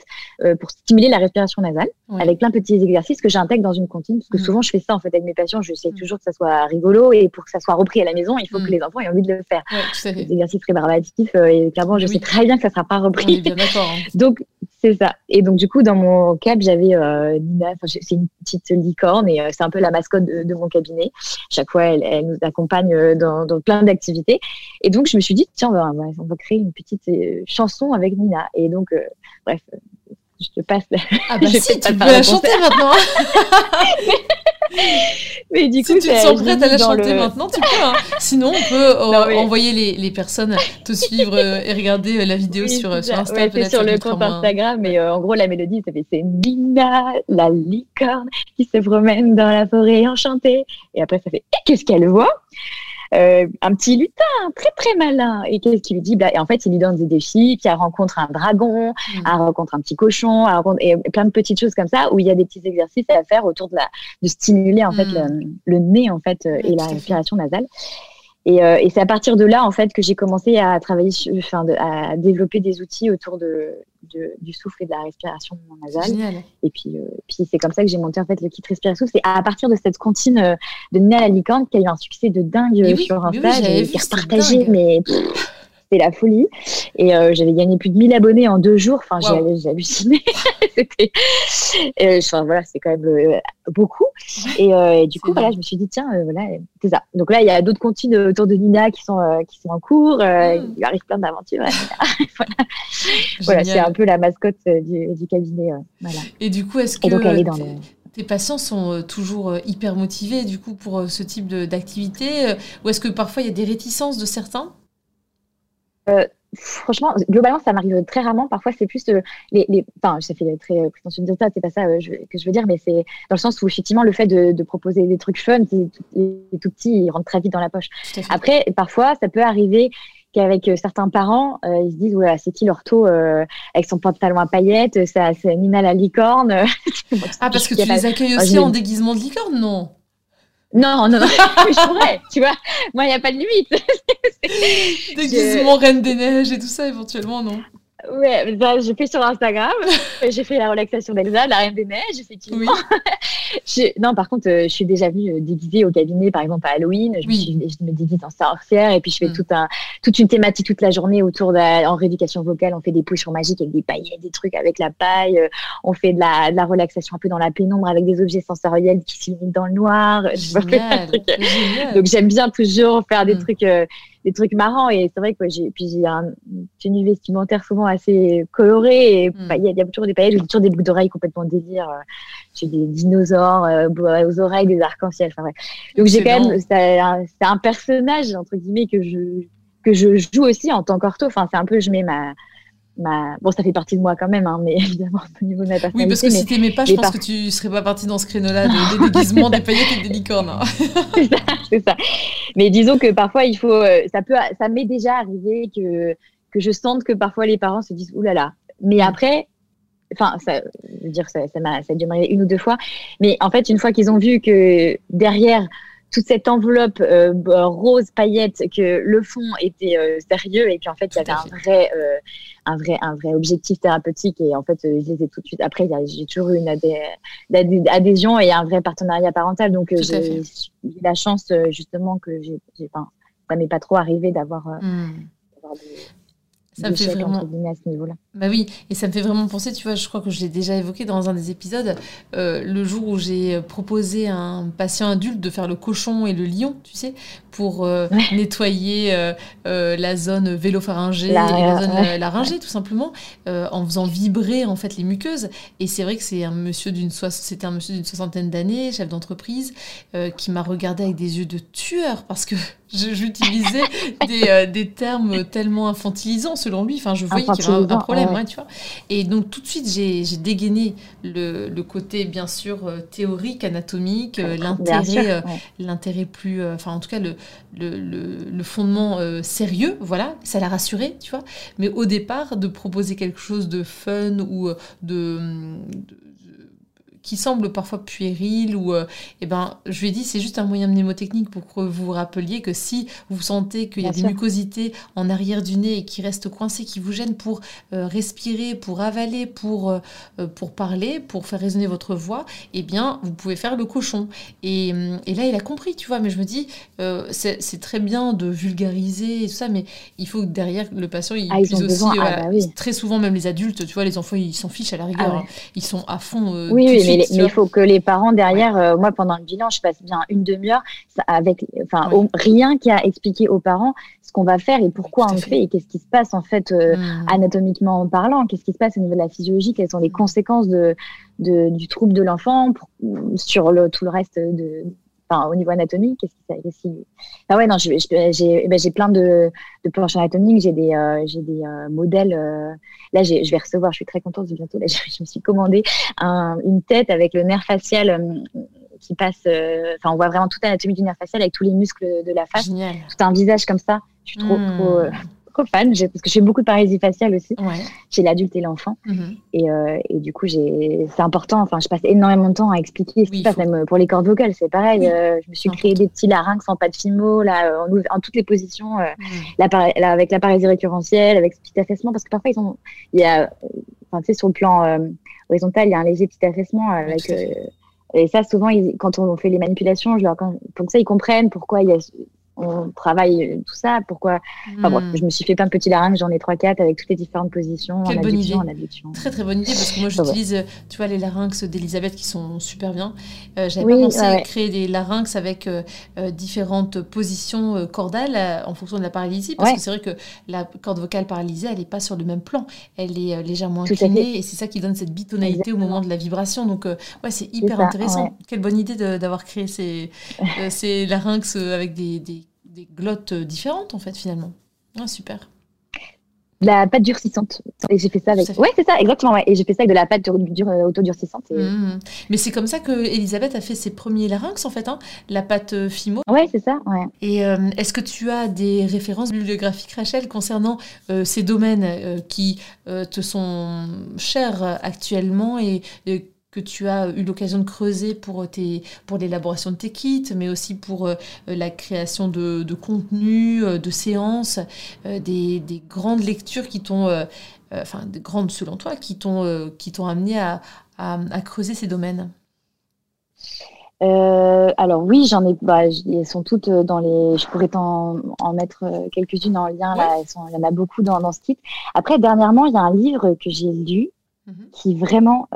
euh, pour stimuler la respiration nasale avec plein de petits exercices que j'intègre dans une comptine parce que mm. souvent je fais ça en fait avec mes patients je sais mm. toujours que ça soit rigolo et pour que ça soit repris à la maison il faut que mm. les enfants aient envie de le faire des exercices rébarbatifs euh, et clairement je sais très bien que ça sera pas repris hein. donc c'est ça. Et donc, du coup, dans mon cab, j'avais euh, Nina, c'est une petite licorne et euh, c'est un peu la mascotte de, mon cabinet. Chaque fois, elle, nous accompagne euh, dans, plein d'activités. Et donc, je me suis dit, tiens, on va créer une petite chanson avec Nina. Et donc, bref, je te passe. Ah bah [laughs] si, tu peux la chanter maintenant. [laughs] mais du coup, si tu te sens prête à la chanter maintenant, tu peux. Hein. Sinon, on peut euh, envoyer les, les, personnes te suivre euh, et regarder euh, la vidéo sur, sur Insta. Ouais, sur le compte Instagram, mais en gros, la mélodie, ça fait c'est Nina, la licorne, qui se promène dans la forêt enchantée. Et après, ça fait qu'est-ce qu'elle voit? Euh, un petit lutin très très malin. Et qu'est-ce qu'il lui dit? Bah, Et en fait, il lui donne des défis, puis elle rencontre un dragon, mmh. elle rencontre un petit cochon, et plein de petites choses comme ça, où il y a des petits exercices à faire autour de, la, de stimuler en fait mmh. le, nez en fait et la respiration nasale. Et, euh, et c'est à partir de là, en fait, que j'ai commencé à travailler, enfin, à développer des outils autour de, du souffle et de la respiration nasale. Et puis, euh, puis c'est comme ça que j'ai monté en fait le kit respiration. C'est à partir de cette cantine euh, de Nina Alicante qui a eu un succès de dingue sur Insta, oui, qui est partagé, mais [laughs] c'était la folie. Et euh, j'avais gagné plus de 1000 abonnés en deux jours. Enfin, j'ai halluciné. [laughs] c'était, enfin, voilà, c'est quand même euh, beaucoup. Et, euh, du coup, voilà, je me suis dit, tiens, voilà, c'est ça. Donc là, il y a d'autres comptines autour de Nina qui sont, qui sont en cours. Mm. Il arrive plein d'aventures. [laughs] voilà, voilà c'est un peu la mascotte du, du cabinet. voilà. Et du coup, est-ce que. dans tes patients sont toujours hyper motivés du coup pour ce type d'activité ou est-ce que parfois il y a des réticences de certains? euh, franchement, globalement, ça m'arrive très rarement. Parfois, c'est plus euh, les, les, Enfin, ça fait très euh, prétentieux de dire ça, c'est pas ça que je veux dire, mais c'est dans le sens où effectivement, le fait de, proposer des trucs fun, les, tout petits, ils rentrent très vite dans la poche. Après, parfois, ça peut arriver qu'avec certains parents, ils se disent ouais, c'est qui l'ortho avec son pantalon à paillettes, c'est Nina la licorne. [laughs] ah, parce que tu les accueilles aussi en déguisement de licorne, non? Non, non, non, [laughs] je pourrais, tu vois. Moi, il n'y a pas de limite. [laughs] Déguisement Reine des Neiges et tout ça, éventuellement, non? Ouais, bah, j'ai fait sur Instagram. [laughs] j'ai fait la relaxation d'Elsa, la Reine des Neiges, effectivement. Non, par contre, euh, je suis déjà venue euh, déguisée au cabinet, par exemple à Halloween. Je, me, déguise en sorcière et puis je fais mm. tout un, toute une thématique toute la journée autour de la, en rééducation vocale. On fait des potions magiques avec des paillettes, des trucs avec la paille. Euh, on fait de la, de la relaxation un peu dans la pénombre avec des objets sensoriels qui s'illuminent dans le noir. [laughs] Donc j'aime bien toujours faire des mm. trucs des trucs marrants. Et c'est vrai que j'ai, puis j'ai un, une tenue vestimentaire souvent assez colorée. Et hmm. il y, a toujours des paillettes, j'ai toujours des boucles d'oreilles complètement délire. Euh, j'ai des dinosaures euh, aux oreilles, des arcs-en-ciel. Enfin, Donc j'ai quand même, c'est un, un, personnage entre guillemets que je que je joue aussi en tant qu'ortho. Enfin, c'est un peu, je mets ma Bon, ça fait partie de moi quand même, hein, mais [laughs] évidemment, au niveau de ma personnalité. Oui, parce que si t'aimais pas, je pense que tu serais pas partie dans ce créneau-là des [laughs] déguisements, des paillettes et des licornes. Hein. [laughs] c'est ça, Mais disons que parfois, il faut, euh, ça peut, ça m'est déjà arrivé que, que je sente que parfois les parents se disent, oulala. Là là. Mais après, enfin, ça, je veux dire, ça, ça m'a, ça a dû m'arriver une ou deux fois. Mais en fait, une fois qu'ils ont vu que derrière, toute cette enveloppe euh, rose paillette que le fond était euh, sérieux et qu'en fait il y avait un vrai euh, un vrai un vrai objectif thérapeutique et en fait je les ai tout de suite après j'ai toujours eu une adhésion et un vrai partenariat parental. Donc j'ai eu la chance justement que j'ai enfin, ça m'est pas trop arrivé d'avoir mmh ça me fait vraiment à ce niveau-là. Bah oui, et ça me fait vraiment penser, tu vois, je crois que je l'ai déjà évoqué dans un des épisodes, euh, le jour où j'ai proposé à un patient adulte de faire le cochon et le lion, tu sais, pour euh, nettoyer euh, la zone vélopharyngée la, et la zone laryngée, tout simplement, en faisant vibrer en fait les muqueuses. Et c'est vrai que c'est un monsieur d'une c'était un monsieur d'une soixantaine d'années, chef d'entreprise, qui m'a regardé avec des yeux de tueur parce que [laughs] j'utilisais des, des, termes tellement infantilisants selon lui. Enfin, je voyais qu'il y avait un, problème, tu vois. Et donc tout de suite, j'ai dégainé le, le, côté bien sûr théorique, anatomique, l'intérêt, l'intérêt plus, enfin en tout cas le, le, fondement euh, sérieux, voilà, ça l'a rassuré, tu vois. Mais au départ, de proposer quelque chose de fun ou euh, de qui semble parfois puéril ou euh, eh ben je lui ai dit c'est juste un moyen mnémotechnique pour que vous vous rappeliez que si vous sentez qu'il y a des mucosités en arrière du nez et qui restent coincées qui vous gênent pour euh, respirer pour avaler pour euh, pour parler pour faire résonner votre voix eh bien vous pouvez faire le cochon. Et, et là il a compris tu vois mais je me dis c'est très bien de vulgariser et tout ça mais il faut que derrière le patient il ah, puisse aussi ah, bah très souvent même les adultes tu vois les enfants ils s'en fichent à la rigueur ah hein. ils sont à fond oui, mais, il faut que les parents derrière, euh, moi pendant le bilan, je passe bien une demi-heure avec, enfin, rien qui a expliqué aux parents ce qu'on va faire et pourquoi on le fait. et qu'est-ce qui se passe en fait euh, mmh. anatomiquement parlant, qu'est-ce qui se passe au niveau de la physiologie, quelles sont les conséquences de, du trouble de l'enfant sur le, tout le reste de, Enfin, au niveau anatomique, qu'est-ce qui, Ah ouais, non, j'ai eh ben, plein de, de planches anatomiques, j'ai des, euh, j'ai des euh, modèles. Euh, là, je vais recevoir, je suis très contente bientôt. Là, [laughs] je, me suis commandé un, une tête avec le nerf facial qui passe. Enfin, on voit vraiment toute l'anatomie du nerf facial avec tous les muscles de la face. Génial. Tout un visage comme ça. Je suis trop, trop trop fan, parce que je fais beaucoup de paralysie faciale aussi. J'ai l'adulte et l'enfant. Mhm. et, euh, et, du coup, c'est important. Enfin, je passe énormément de temps à expliquer ce qui se passe, même pour les cordes vocales, c'est pareil. Euh, je me suis créé des petits larynx en pas de fimo, là, en, en toutes les positions, avec la paralysie récurrentielle, avec ce petit affaissement, parce que parfois, ils ont, il y a, enfin, tu sais, sur le plan horizontal, il y a un léger petit affaissement avec. et ça, souvent, quand on fait les manipulations, je leur, pour que ça, ils comprennent pourquoi il y a on travaille tout ça. Pourquoi enfin, hmm. Je me suis fait plein de petits larynx, j'en ai 3-4 avec toutes les différentes positions. Quelle bonne idée. Très très bonne idée parce que moi [laughs] j'utilise, tu vois, les larynx d'Elisabeth qui sont super bien. Euh, J'avais pas pensé à créer des larynx avec euh, euh, différentes positions cordales en fonction de la paralysie parce que c'est vrai que la corde vocale paralysée, elle n'est pas sur le même plan. Elle est légèrement inclinée et c'est ça qui donne cette bitonalité au moment de la vibration. Donc ouais, c'est hyper intéressant. Quelle bonne idée d'avoir créé ces, [laughs] ces larynx avec des des glottes différentes, en fait, finalement. Ah, super. La pâte durcissante. Et j'ai fait ça avec. Ouais, c'est ça, exactement. Ouais. Et j'ai fait ça avec de la pâte dur, euh, autodurcissante. Mmh. Mais c'est comme ça que Elisabeth a fait ses premiers larynx, en fait, hein la pâte euh, Fimo. Ouais, c'est ça. Ouais. Et euh, est-ce que tu as des références bibliographiques, Rachel, concernant ces domaines qui te sont chers actuellement et que tu as eu l'occasion de creuser pour, tes, pour l'élaboration de tes kits, mais aussi pour euh, la création de, de contenu, euh, de séances, euh, des, des, grandes lectures qui t'ont, enfin, des grandes selon toi, qui t'ont, qui t'ont amené à, à, creuser ces domaines alors oui, j'en ai. Bah, elles sont toutes dans les. Je pourrais en, en mettre quelques-unes en lien. Là, elles sont, il y en a beaucoup dans, dans ce kit. Après, dernièrement, il y a un livre que j'ai lu mhm. qui vraiment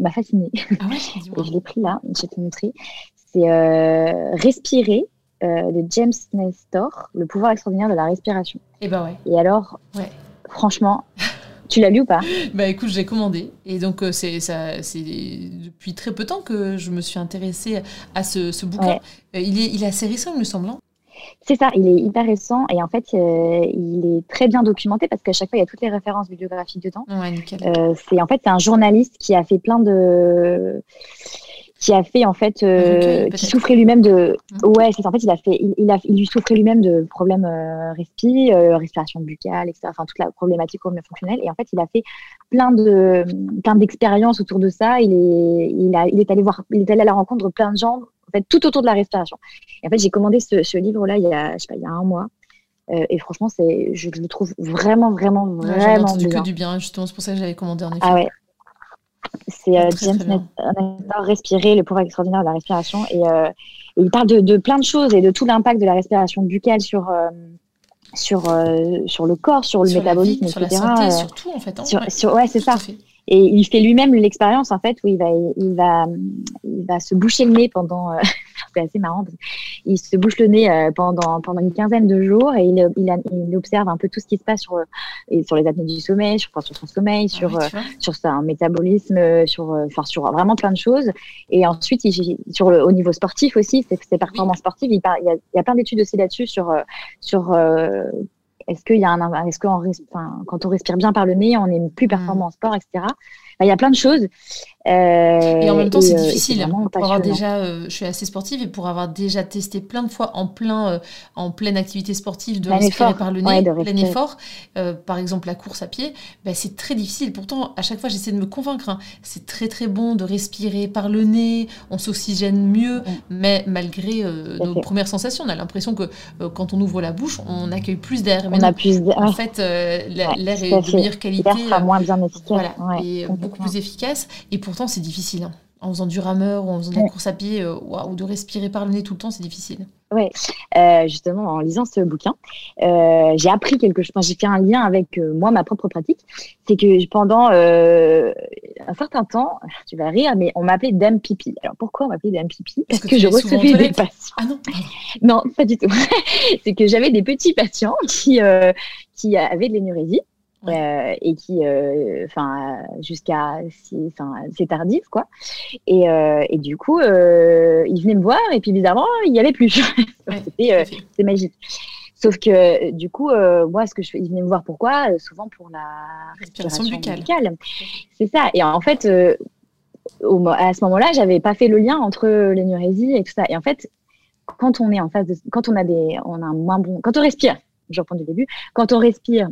m'a fascinée. Ah je l'ai pris là, je vais te montrer. C'est euh, Respirer euh, de James Nestor, Le pouvoir extraordinaire de la respiration. Et eh bah ouais. Et alors, ouais. franchement, tu l'as lu ou pas? [laughs] Bah écoute, j'ai commandé. Et donc, euh, c'est depuis très peu de temps que je me suis intéressée à ce, ce bouquin. il, est, il est assez récent, il me semble. Hein. C'est ça, il est hyper récent et en fait, euh, il est très bien documenté parce qu'à chaque fois, il y a toutes les références bibliographiques dedans. Ouais. Euh, c'est en fait c'est un journaliste qui a fait plein de qui a fait en fait euh, qui souffrait lui-même de mmh. ouais c'est en fait il a fait il, a il lui souffrait lui-même de problèmes euh, respi respiration buccale etc enfin toute la problématique fonctionnelle et en fait il a fait plein de plein d'expériences autour de ça il est il a il est allé voir il est allé à la rencontre de plein de gens en fait, tout autour de la respiration. Et en fait, j'ai commandé ce, livre-là il y a, je sais pas, il y a un mois. Euh, et franchement, c'est, je, le trouve vraiment, vraiment, vraiment bien. que du bien, justement, c'est pour ça que j'avais commandé en effet. Ah ouais. C'est euh, James Respirer, le pouvoir extraordinaire de la respiration. Et, euh, il parle de, plein de choses et de tout l'impact de la respiration buccale sur, sur, sur le corps, sur le métabolisme, etc. Sur la santé, surtout, en fait. Hein. sur, ouais, c'est ça. Et il fait lui-même l'expérience, en fait, où il va, il va, il va se boucher le nez pendant. Euh, [laughs] c'est assez marrant. Il se bouche le nez euh, pendant, pendant une quinzaine de jours et il, il, il, observe un peu tout ce qui se passe sur, et sur les apnées du sommeil, sur, sur son sommeil, ah sur, euh, sur son métabolisme, sur, enfin, sur vraiment plein de choses. Et ensuite, il, sur au niveau sportif aussi, ses, performances sportives, il, il, y a, il y a plein d'études aussi là-dessus sur, sur est-ce qu'il y a un, est-ce qu'on, enfin, quand on respire bien par le nez, on est plus performant en sport, etc. il y a plein de choses. Euh, et en même temps, c'est euh, difficile. Pour avoir déjà, euh, je suis assez sportive et pour avoir déjà testé plein de fois en plein, en pleine activité sportive de respirer par le nez, plein effort, par exemple la course à pied, bah, c'est très difficile. Pourtant, à chaque fois, j'essaie de me convaincre. Hein. C'est très très bon de respirer par le nez, on s'oxygène mieux, mais malgré nos premières sensations, on a l'impression que quand on ouvre la bouche, on accueille plus d'air. On a plus d'air. En fait, l'air est de meilleure qualité. L'air sera moins bien efficace. Voilà, et beaucoup plus efficace. Et pour pourtant, c'est difficile. Hein. En faisant du rameur ou en faisant de la course à pied, euh, ou de respirer par le nez tout le temps, c'est difficile. Oui, euh, justement, en lisant ce bouquin, euh, j'ai appris quelque chose. j'ai fait un lien avec moi, ma propre pratique. C'est que pendant un certain temps, [laughs] tu vas rire, mais on m'appelait Dame Pipi. Alors pourquoi on m'appelait Dame Pipi? Parce, que, je recevais des patients. Ah non Non, pas du tout. [laughs] c'est que j'avais des petits patients qui, qui avaient de l'énurésie euh, et qui, euh, enfin, jusqu'à, c'est tardif, quoi. Et, euh, et du coup, il venait me voir et puis bizarrement, il n'y avait plus. [laughs] C'était magique. Sauf que du coup, moi, ce que je fais, il venait me voir pourquoi? Souvent pour la respiration, buccale. C'est ça. Et en fait, au, à ce moment-là, j'avais pas fait le lien entre l'énurésie et tout ça. Et en fait, quand on est en face de, quand on a des, on a un moins bon, quand on respire je reprends du début. Quand on respire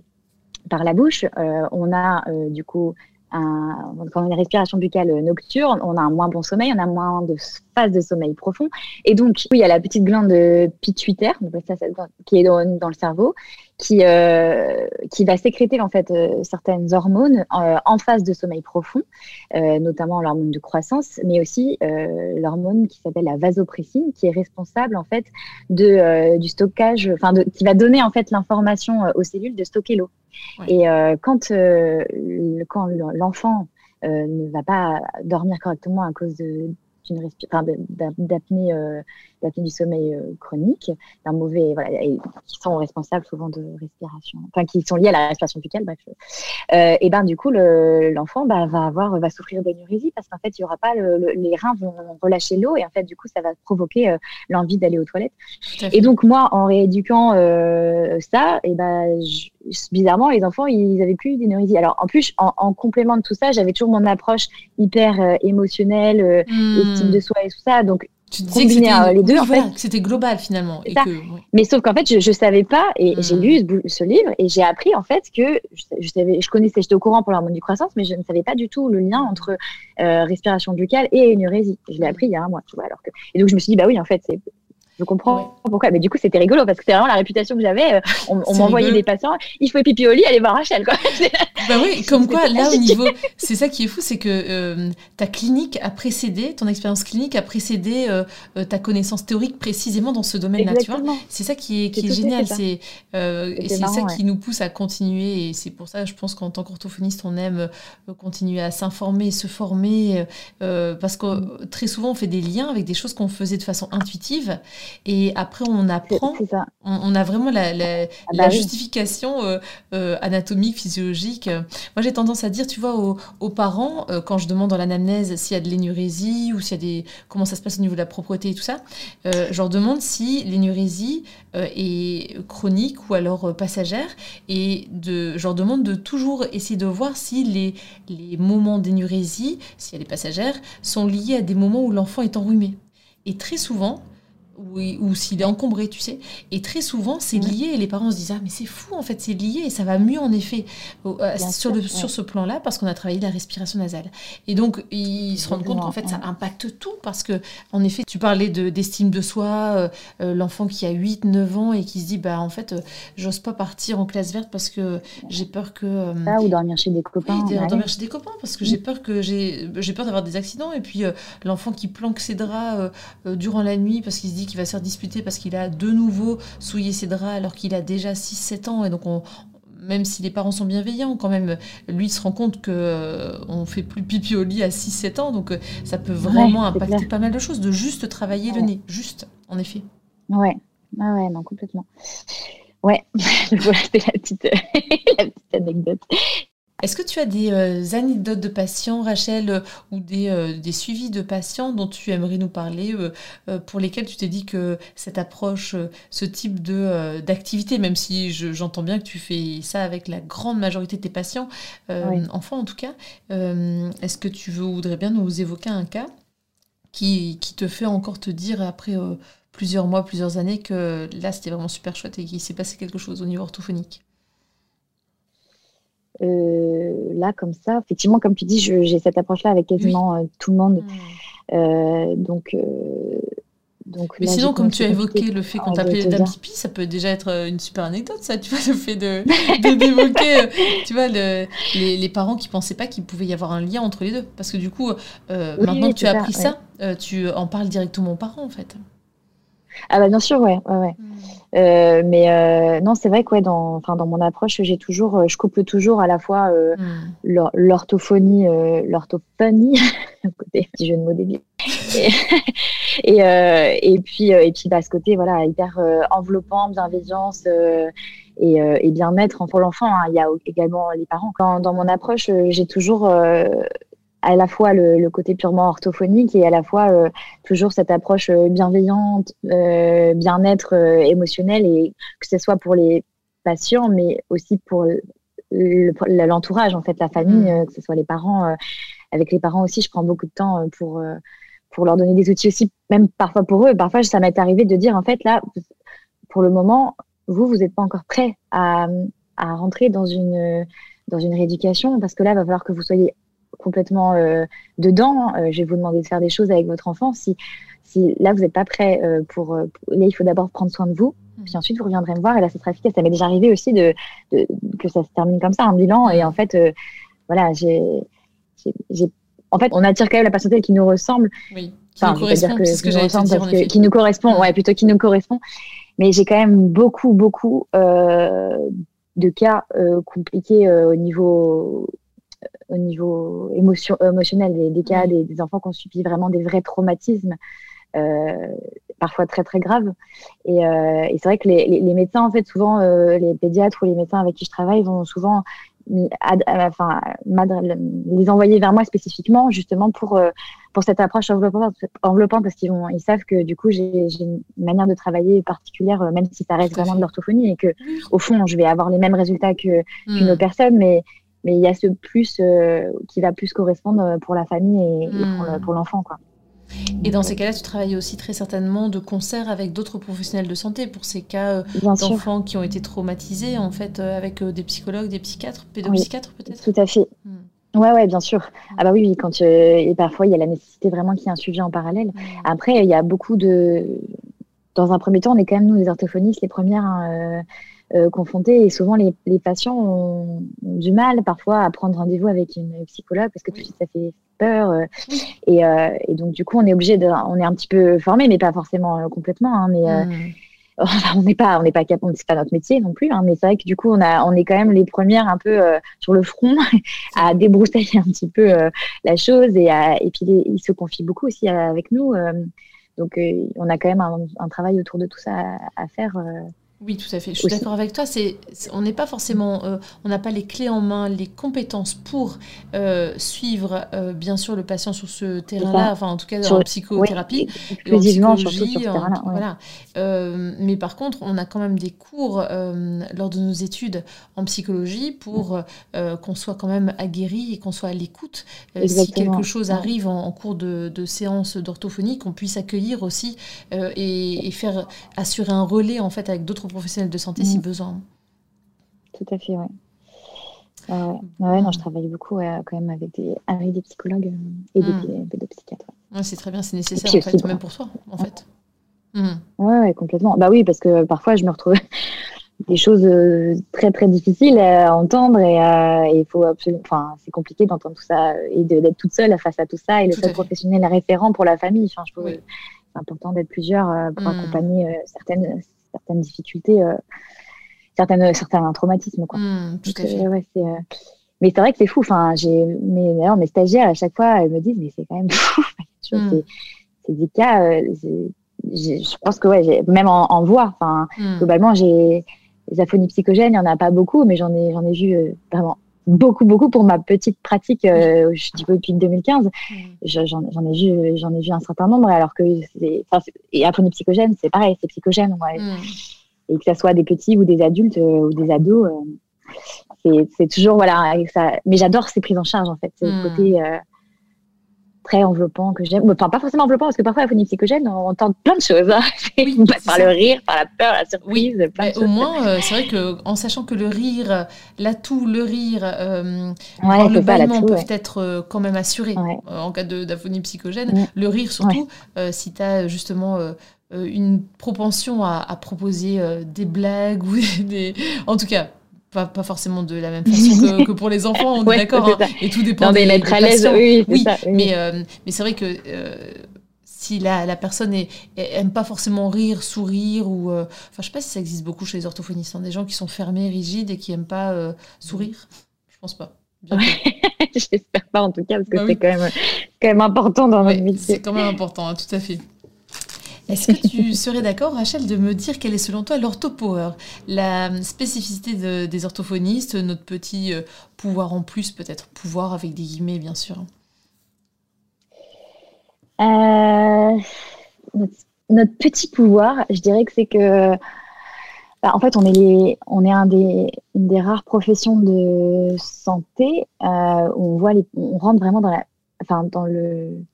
par la bouche, on a du coup quand on a une respiration buccale nocturne, on a un moins bon sommeil, on a moins de phases de sommeil profond. Et donc, il y a la petite glande pituitaire, qui est dans le cerveau, qui, euh, qui va sécréter en fait euh, certaines hormones euh, en phase de sommeil profond, notamment l'hormone de croissance, mais aussi l'hormone qui s'appelle la vasopressine, qui est responsable en fait de, du stockage, enfin qui va donner en fait l'information aux cellules de stocker l'eau. Et quand quand l'enfant ne va pas dormir correctement à cause de d'apnée euh, d'apnée du sommeil euh, chronique, d'un mauvais, voilà, et qui sont responsables souvent de respiration, enfin qui sont liés à la respiration buccale, bref. Euh, et ben du coup, l'enfant bah, va avoir, va souffrir d'énurésie parce qu'en fait, il y aura pas, les reins vont relâcher l'eau et en fait, du coup, ça va provoquer l'envie d'aller aux toilettes. Et donc moi, en rééduquant ça, et ben bizarrement, les enfants, ils avaient plus d'énurésie. Alors, en plus, en, complément de tout ça, j'avais toujours mon approche hyper émotionnelle, hmm. estime de soi et tout ça. Donc, tu disais que c'était euh, les deux, en fait. c'était global finalement. Et que, Mais sauf qu'en fait, je ne savais pas, et j'ai hmm. lu ce, livre, et j'ai appris en fait que je, savais, je connaissais, j'étais au courant pour l'hormone du croissance, mais je ne savais pas du tout le lien entre euh, respiration buccale et énurésie. Je l'ai appris il y a un mois, tu vois. Alors que... Et donc je me suis dit, bah oui, en fait, c'est je comprends pourquoi. Mais du coup, c'était rigolo parce que c'est vraiment la réputation que j'avais. Euh, on, m'envoyait des patients. Il faut pipi au lit, allez voir Rachel. Quoi. [laughs] bah oui, comme quoi, là, au niveau. C'est ça qui est fou, c'est que euh, ta clinique a précédé, ton expérience clinique a précédé euh, ta connaissance théorique précisément dans ce domaine-là. C'est ça qui est, qui est, génial. C'est et c'est ça qui nous pousse à continuer. Et c'est pour ça, je pense qu'en tant qu'orthophoniste, on aime continuer à s'informer, se former. parce que mm. très souvent, on fait des liens avec des choses qu'on faisait de façon intuitive. Et après, on apprend, on, a vraiment la, la, ah bah justification euh, euh, anatomique, physiologique. Moi, j'ai tendance à dire, tu vois, aux, parents, euh, quand je demande dans l'anamnèse s'il y a de l'énurésie ou s'il y a des, comment ça se passe au niveau de la propreté et tout ça, je leur demande si l'énurésie est chronique ou alors passagère. Et de, je leur demande de toujours essayer de voir si les, les moments d'énurésie, si elle est passagère, sont liés à des moments où l'enfant est enrhumé. Et très souvent, ou, s'il est encombré, tu sais. Et très souvent, c'est lié, et les parents se disent Ah, mais c'est fou, en fait, c'est lié, et ça va mieux, en effet, euh, sur, le, sur ce plan-là, parce qu'on a travaillé la respiration nasale. Et donc, ils se rendent compte qu'en fait, ça impacte tout, parce que, en effet, tu parlais d'estime de, soi, euh, euh, l'enfant qui a 8, 9 ans, et qui se dit Bah, en fait, j'ose pas partir en classe verte parce que j'ai peur que. Ah, ou dormir chez des copains. Oui, dormir chez des copains, parce que j'ai peur que j'ai peur d'avoir des accidents, et puis l'enfant qui planque ses draps durant la nuit parce qu'il se dit qu'il va se faire disputer parce qu'il a de nouveau souillé ses draps alors qu'il a déjà 6-7 ans. Et donc, on, même si les parents sont bienveillants, quand même, lui se rend compte que euh, on fait plus pipi au lit à 6-7 ans. Donc, euh, ça peut vraiment impacter pas mal de choses, de juste travailler le nez. Juste, en effet. Ouais, ah ouais, non, complètement. Ouais, [laughs] voilà, c'était la petite, [laughs] la petite anecdote. Est-ce que tu as des euh, anecdotes de patients, Rachel, euh, ou des, euh, des, suivis de patients dont tu aimerais nous parler, pour lesquels tu t'es dit que cette approche, ce type de d'activité, même si j'entends bien que tu fais ça avec la grande majorité de tes patients, enfants en tout cas, est-ce que tu voudrais bien nous évoquer un cas qui, qui te fait encore te dire après plusieurs mois, plusieurs années que là c'était vraiment super chouette et qu'il s'est passé quelque chose au niveau orthophonique? Là, comme ça, effectivement, comme tu dis, j'ai cette approche-là avec quasiment euh, tout le monde. Euh, donc, donc, Mais sinon, comme tu as évoqué le fait qu'on t'appelait Dame Pipi, ça peut déjà être une super anecdote, ça, tu vois, le fait de, [laughs] d'évoquer, tu vois, le, les, parents qui pensaient pas qu'il pouvait y avoir un lien entre les deux. Parce que du coup, maintenant que tu as appris ça, tu en parles directement aux parents, en fait. Ah bah bien sûr, ouais, ouais, ouais. Hmm. Euh, mais euh, non, c'est vrai que ouais, dans, enfin, dans mon approche, j'ai toujours, euh, je couple toujours à la fois hmm. l'orthophonie, l'orthophonie, [laughs] côté petit jeu de mots débile, et, [laughs] et, puis et puis bah, ce côté voilà hyper enveloppant, bienveillance. Et, et bien-être pour l'enfant. Hein. Il y a également les parents. Quand, dans mon approche, j'ai toujours à la fois le, côté purement orthophonique et à la fois euh, toujours cette approche euh, bienveillante, euh, bien-être émotionnel et que ce soit pour les patients mais aussi pour l'entourage en fait la famille mm. que ce soit les parents avec les parents aussi je prends beaucoup de temps pour pour leur donner des outils aussi même parfois pour eux parfois ça m'est arrivé de dire en fait là pour le moment vous, vous n'êtes pas encore prêt à, à, rentrer dans une, dans une rééducation parce que là, il va falloir que vous soyez complètement euh, dedans. Euh, je vais vous demander de faire des choses avec votre enfant. Si, si là, vous n'êtes pas prêt euh, pour, Là, il faut d'abord prendre soin de vous. Mmh. Puis ensuite, vous reviendrez me voir et là, ce sera efficace. Ça m'est déjà arrivé aussi de, de, que ça se termine comme ça, un bilan. Et en fait, voilà, j'ai. En fait, on attire quand même la patientèle qui nous ressemble. Oui, qui nous correspond, que, ce que j'allais dire, qui nous correspond, ouais, plutôt qui nous correspond. Mais j'ai quand même beaucoup, beaucoup de cas compliqués au niveau au niveau émotion, émotionnel, des, des cas des, des, enfants qui ont subi vraiment des vrais traumatismes, euh, parfois très très graves. Et, euh, et c'est vrai que les, les, les, médecins, en fait, souvent, euh, les pédiatres ou les médecins avec qui je travaille vont souvent enfin, les envoyer vers moi spécifiquement justement pour, pour cette approche enveloppante, enveloppante parce qu'ils ils savent que du coup j'ai une manière de travailler particulière même si ça reste vraiment de l'orthophonie et que au fond je vais avoir les mêmes résultats qu'une hmm. autre personne mais mais il y a ce plus euh, qui va plus correspondre pour la famille et, hmm. pour l'enfant. quoi. Et dans ces cas-là, tu travailles aussi très certainement de concert avec d'autres professionnels de santé pour ces cas euh, d'enfants qui ont été traumatisés, en fait, euh, avec des psychologues, des psychiatres, pédopsychiatres peut-être? Tout à fait. Hmm. Ouais, ouais, bien sûr. Hmm. Ah bah oui, oui quand et parfois il y a la nécessité vraiment qu'il y ait un suivi en parallèle. Après, il y a beaucoup de. Dans un premier temps, on est quand même nous les orthophonistes les premières. Hein, euh, confrontés. Et souvent, les, les patients ont, du mal parfois à prendre rendez-vous avec une psychologue parce que tout de suite, ça fait peur. Euh, et, euh, et, donc, du coup, on est obligé de. On est un petit peu formé, mais pas forcément complètement. Hein, mais. Mmh. [laughs] on n'est pas on n'est pas capable c'est pas notre métier non plus hein, mais c'est vrai que du coup on a on est quand même les premières un peu sur le front [laughs] à débroussailler un petit peu la chose et et puis ils se confient beaucoup aussi avec nous donc on a quand même un, un, travail autour de tout ça à, à faire oui, tout à fait. Je suis d'accord avec toi. C'est, on n'est pas forcément, euh, on n'a pas les clés en main, les compétences pour euh, suivre, euh, bien sûr, le patient sur ce terrain-là. Enfin, en tout cas, en psychothérapie, et en psychologie, voilà. mais par contre, on a quand même des cours lors de nos études en psychologie pour qu'on soit quand même aguerri et qu'on soit à l'écoute. si quelque chose arrive en, cours de, séance d'orthophonie, qu'on puisse accueillir aussi et, et, faire assurer un relais en fait avec d'autres professionnels de santé si mm. besoin. Tout à fait, oui. ouais, non, je travaille beaucoup quand même avec des, avec des psychologues euh, et des, mm. pédopsychiatres. c'est très bien, c'est nécessaire en fait, même pour soi, en fait. Mm. Ouais, complètement. Bah oui, parce que parfois je me retrouve [laughs] des choses euh, très très difficiles à entendre et euh, il faut absolument, enfin c'est compliqué d'entendre tout ça et d'être toute seule face à tout ça et le seul professionnel référent pour la famille. Enfin, je trouve c'est important d'être plusieurs pour accompagner certaines certaines difficultés, euh, certaines, certains traumatismes. Quoi. Mmh, euh, mais c'est vrai que c'est fou. Enfin, j'ai, mais d'ailleurs, mes stagiaires à chaque fois, elles me disent, mais c'est quand même [laughs] fou. Mmh. c'est, des cas. Euh, je pense que ouais, même en, voix. Enfin, mmh. globalement, j'ai les aphonies psychogènes, il n'y en a pas beaucoup, mais j'en ai, j'en ai vu vraiment beaucoup, beaucoup pour ma petite pratique. Euh, je dis depuis 2015, j'en ai vu, j'en ai vu un certain nombre. Alors que c'est, et aphonie psychogène, c'est pareil, c'est psychogène. Ouais. Mm. Et que ça soit des petits ou des adultes euh, ou des ados, euh, c'est toujours voilà. Ça... Mais j'adore ces prises en charge en fait, c'est le mm. côté très enveloppant que j'aime. Enfin, pas forcément enveloppant, parce que parfois, la phonie psychogène, on entend plein de choses. Hein. [laughs] par le rire, par la peur, la surprise. Oui. Au moins, euh, c'est vrai qu'en sachant que le rire, l'atout, le rire, euh, le bâillement peuvent être euh, quand même assurés en cas d'aphonie psychogène. Mm. Le rire, surtout, si tu as justement une propension à, à proposer des blagues ou [laughs] des... En tout cas, pas, pas, forcément de la même façon que, [laughs] pour les enfants, on est d'accord. Hein, et tout dépend non, mais des, à l'aise, oui, oui, Mais, euh, mais c'est vrai que euh, si la, la personne est, aime pas forcément rire, sourire, ou. Euh, enfin, je sais pas si ça existe beaucoup chez les orthophonistes, hein, des gens qui sont fermés, rigides et qui aiment pas sourire. Je pense pas. [laughs] J'espère pas en tout cas, parce que bah c'est quand, même, quand même important dans notre métier. C'est quand même important, hein, tout à fait. Est-ce que tu [laughs] serais d'accord, Rachel, de me dire quelle est selon toi l'orthopower, la spécificité des orthophonistes, notre petit euh, pouvoir en plus, peut-être pouvoir avec des guillemets, bien sûr. Euh, notre, petit pouvoir, je dirais que c'est que, bah, en fait, on est, on est une des rares professions de santé euh, où on voit, les, on rentre vraiment dans le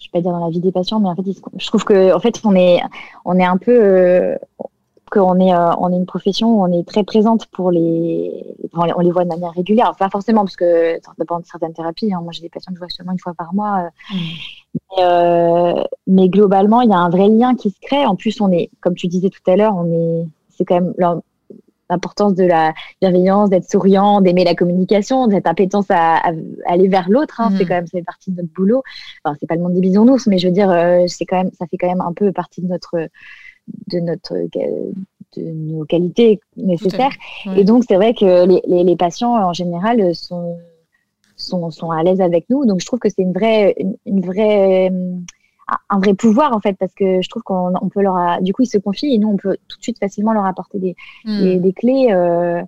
je vais pas dire dans la vie des patients, mais en fait, je trouve que en fait, on est, on est un peu, euh, qu'on est, euh, on est une profession où on est très présente pour les. on les voit de manière régulière. pas forcément, parce que dépend de certaines thérapies. Hein. Moi, j'ai des patients que je vois seulement une fois par mois. Euh. Mm. Mais, euh, mais, globalement, il y a un vrai lien qui se crée. En plus, on est, comme tu disais tout à l'heure, on est. C'est quand même l'importance de la bienveillance, d'être souriant, d'aimer la communication, d'être appétence à, aller vers l'autre. Hein. C'est mm. quand même ça fait partie de notre boulot. Enfin, c'est pas le monde des bisounours, mais je veux dire, c'est quand même, ça fait quand même un peu partie de notre de notre de nos qualités nécessaires. Et donc, c'est vrai que les, les, patients, en général, sont, sont, sont à l'aise avec nous. Donc, je trouve que c'est une vraie, une, vraie, un vrai pouvoir, en fait, parce que je trouve qu'on on peut leur... du coup, ils se confient et nous, on peut tout de suite facilement leur apporter des, hmm. des, clés euh,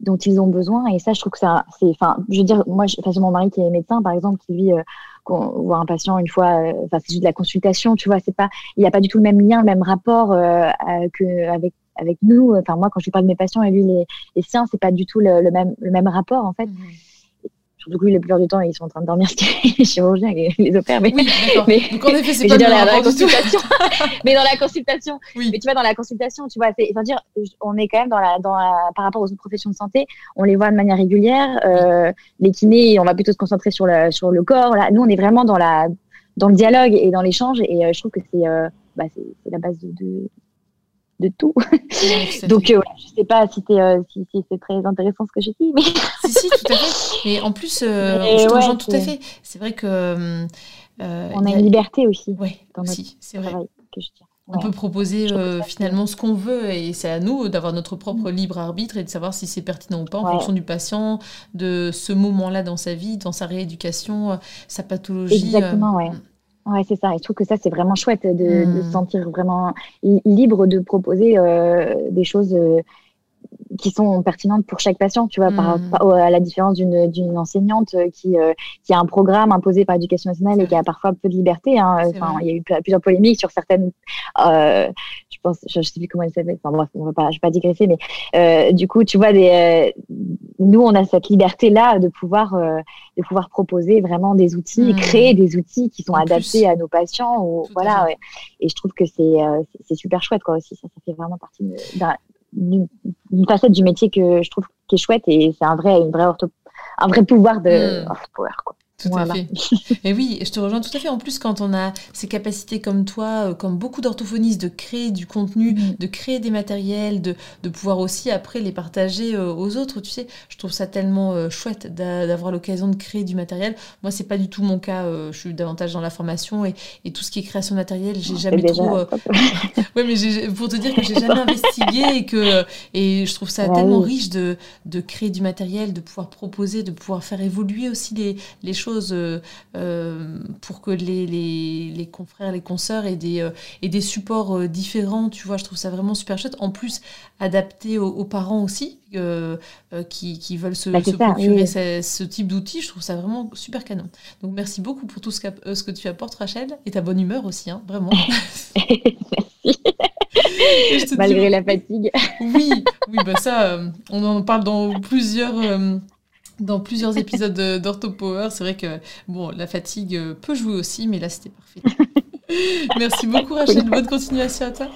dont ils ont besoin. Et ça, je trouve que ça... c'est Enfin, je veux dire, moi, face mon mari qui est médecin, par exemple, qui vit... Euh, qu'on voit un patient une fois, euh, enfin c'est juste de la consultation, tu vois, c'est pas, il n'y a pas du tout le même lien, le même rapport euh, que avec avec nous. Enfin moi, quand je parle de mes patients et lui les, les siens, c'est pas du tout le, même le même rapport en fait. Mmh. Du coup, la plupart du temps, ils sont en train de dormir [laughs] les chirurgiens et les opèrent. Mais, oui, mais, Donc, en effet, c'est pas dans la, consultation. [laughs] mais dans la consultation, oui. mais tu vois, dans la consultation, tu vois, c'est, dire, on est quand même dans la, dans par rapport aux autres professions de santé, on les voit de manière régulière. Euh, les kinés, on va plutôt se concentrer sur, la, sur le corps. Là, nous, on est vraiment dans la, dans le dialogue et dans l'échange. Et euh, je trouve que c'est, euh, bah, c'est, la base de, de de tout. [laughs] Donc, euh, je sais pas si, euh, si, c'est très intéressant ce que j'ai dit. Mais... [laughs] si, si, tout à fait. Mais en plus, euh, je te rejoins tout à fait. C'est vrai que. on a, une liberté aussi. Oui, aussi, c'est vrai. On peut proposer finalement ce qu'on veut et c'est à nous d'avoir notre propre libre arbitre et de savoir si c'est pertinent ou pas en fonction du patient, de ce moment-là dans sa vie, dans sa rééducation, sa pathologie. Exactement, ouais. Ouais, c'est ça. Et je trouve que ça, c'est vraiment chouette de, de, se hmm. sentir vraiment libre de proposer euh, des choses euh, qui sont pertinentes pour chaque patient, tu vois, par, hmm. à la différence d'une enseignante euh, qui, euh, qui a un programme imposé par l'éducation nationale et qui a parfois peu de liberté. Hein. Enfin, il y a eu plusieurs polémiques sur certaines. Euh, je pense, je, sais plus comment elle s'appelle. Enfin bref, on va pas, je vais pas digresser, mais euh, du coup, tu vois, des, nous, on a cette liberté-là de pouvoir, de pouvoir proposer vraiment des outils, hmm. créer des outils qui sont adaptés à nos patients. Ou, voilà, ouais. Et je trouve que c'est c'est super chouette, quoi, aussi. Ça, ça fait vraiment partie d'un d'une facette du métier que je trouve qui est chouette et c'est un vrai, une vraie un vrai pouvoir de mmh. power, quoi. Tout à fait. [laughs] Et oui, je te rejoins tout à fait. En plus, quand on a ces capacités comme toi, euh, comme beaucoup d'orthophonistes, de créer du contenu, mm. de créer des matériels, de, de, pouvoir aussi après les partager euh, aux autres, tu sais, je trouve ça tellement euh, chouette d'avoir l'occasion de créer du matériel. Moi, c'est pas du tout mon cas. je suis davantage dans la formation et, et tout ce qui est création de matériel, j'ai jamais trop. [laughs] ouais, mais pour te dire que j'ai jamais investigué et que et je trouve ça tellement riche de, de créer du matériel, de pouvoir proposer, de pouvoir faire évoluer aussi les, les choses euh, euh, pour que les, les, confrères, les consoeurs aient des, euh, et des supports différents. Tu vois, je trouve ça vraiment super chouette. En plus, adapté aux, parents aussi qui, qui, veulent se, bah, procurer ce, type d'outils. Je trouve ça vraiment super canon. Donc, merci beaucoup pour tout ce, que, ce que tu apportes, Rachel, et ta bonne humeur aussi, hein, vraiment. [laughs] Malgré la fatigue. oui, oui bah ça, on en parle dans plusieurs dans plusieurs épisodes d'Orthopower. C'est vrai que bon, la fatigue peut jouer aussi, mais là c'était parfait. [laughs] Merci beaucoup Rachel, bonne continuation à toi.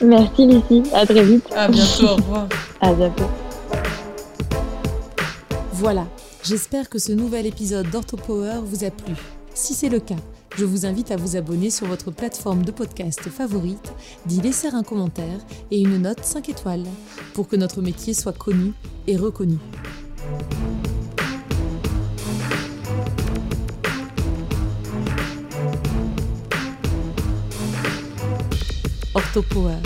Merci Lucie, à très vite. À bientôt, au revoir. À bientôt. Voilà, j'espère que ce nouvel épisode d'Orthopower vous a plu. Si c'est le cas, je vous invite à vous abonner sur votre plateforme de podcast favorite, d'y laisser un commentaire et une note 5 étoiles pour que notre métier soit connu et reconnu. Orthopower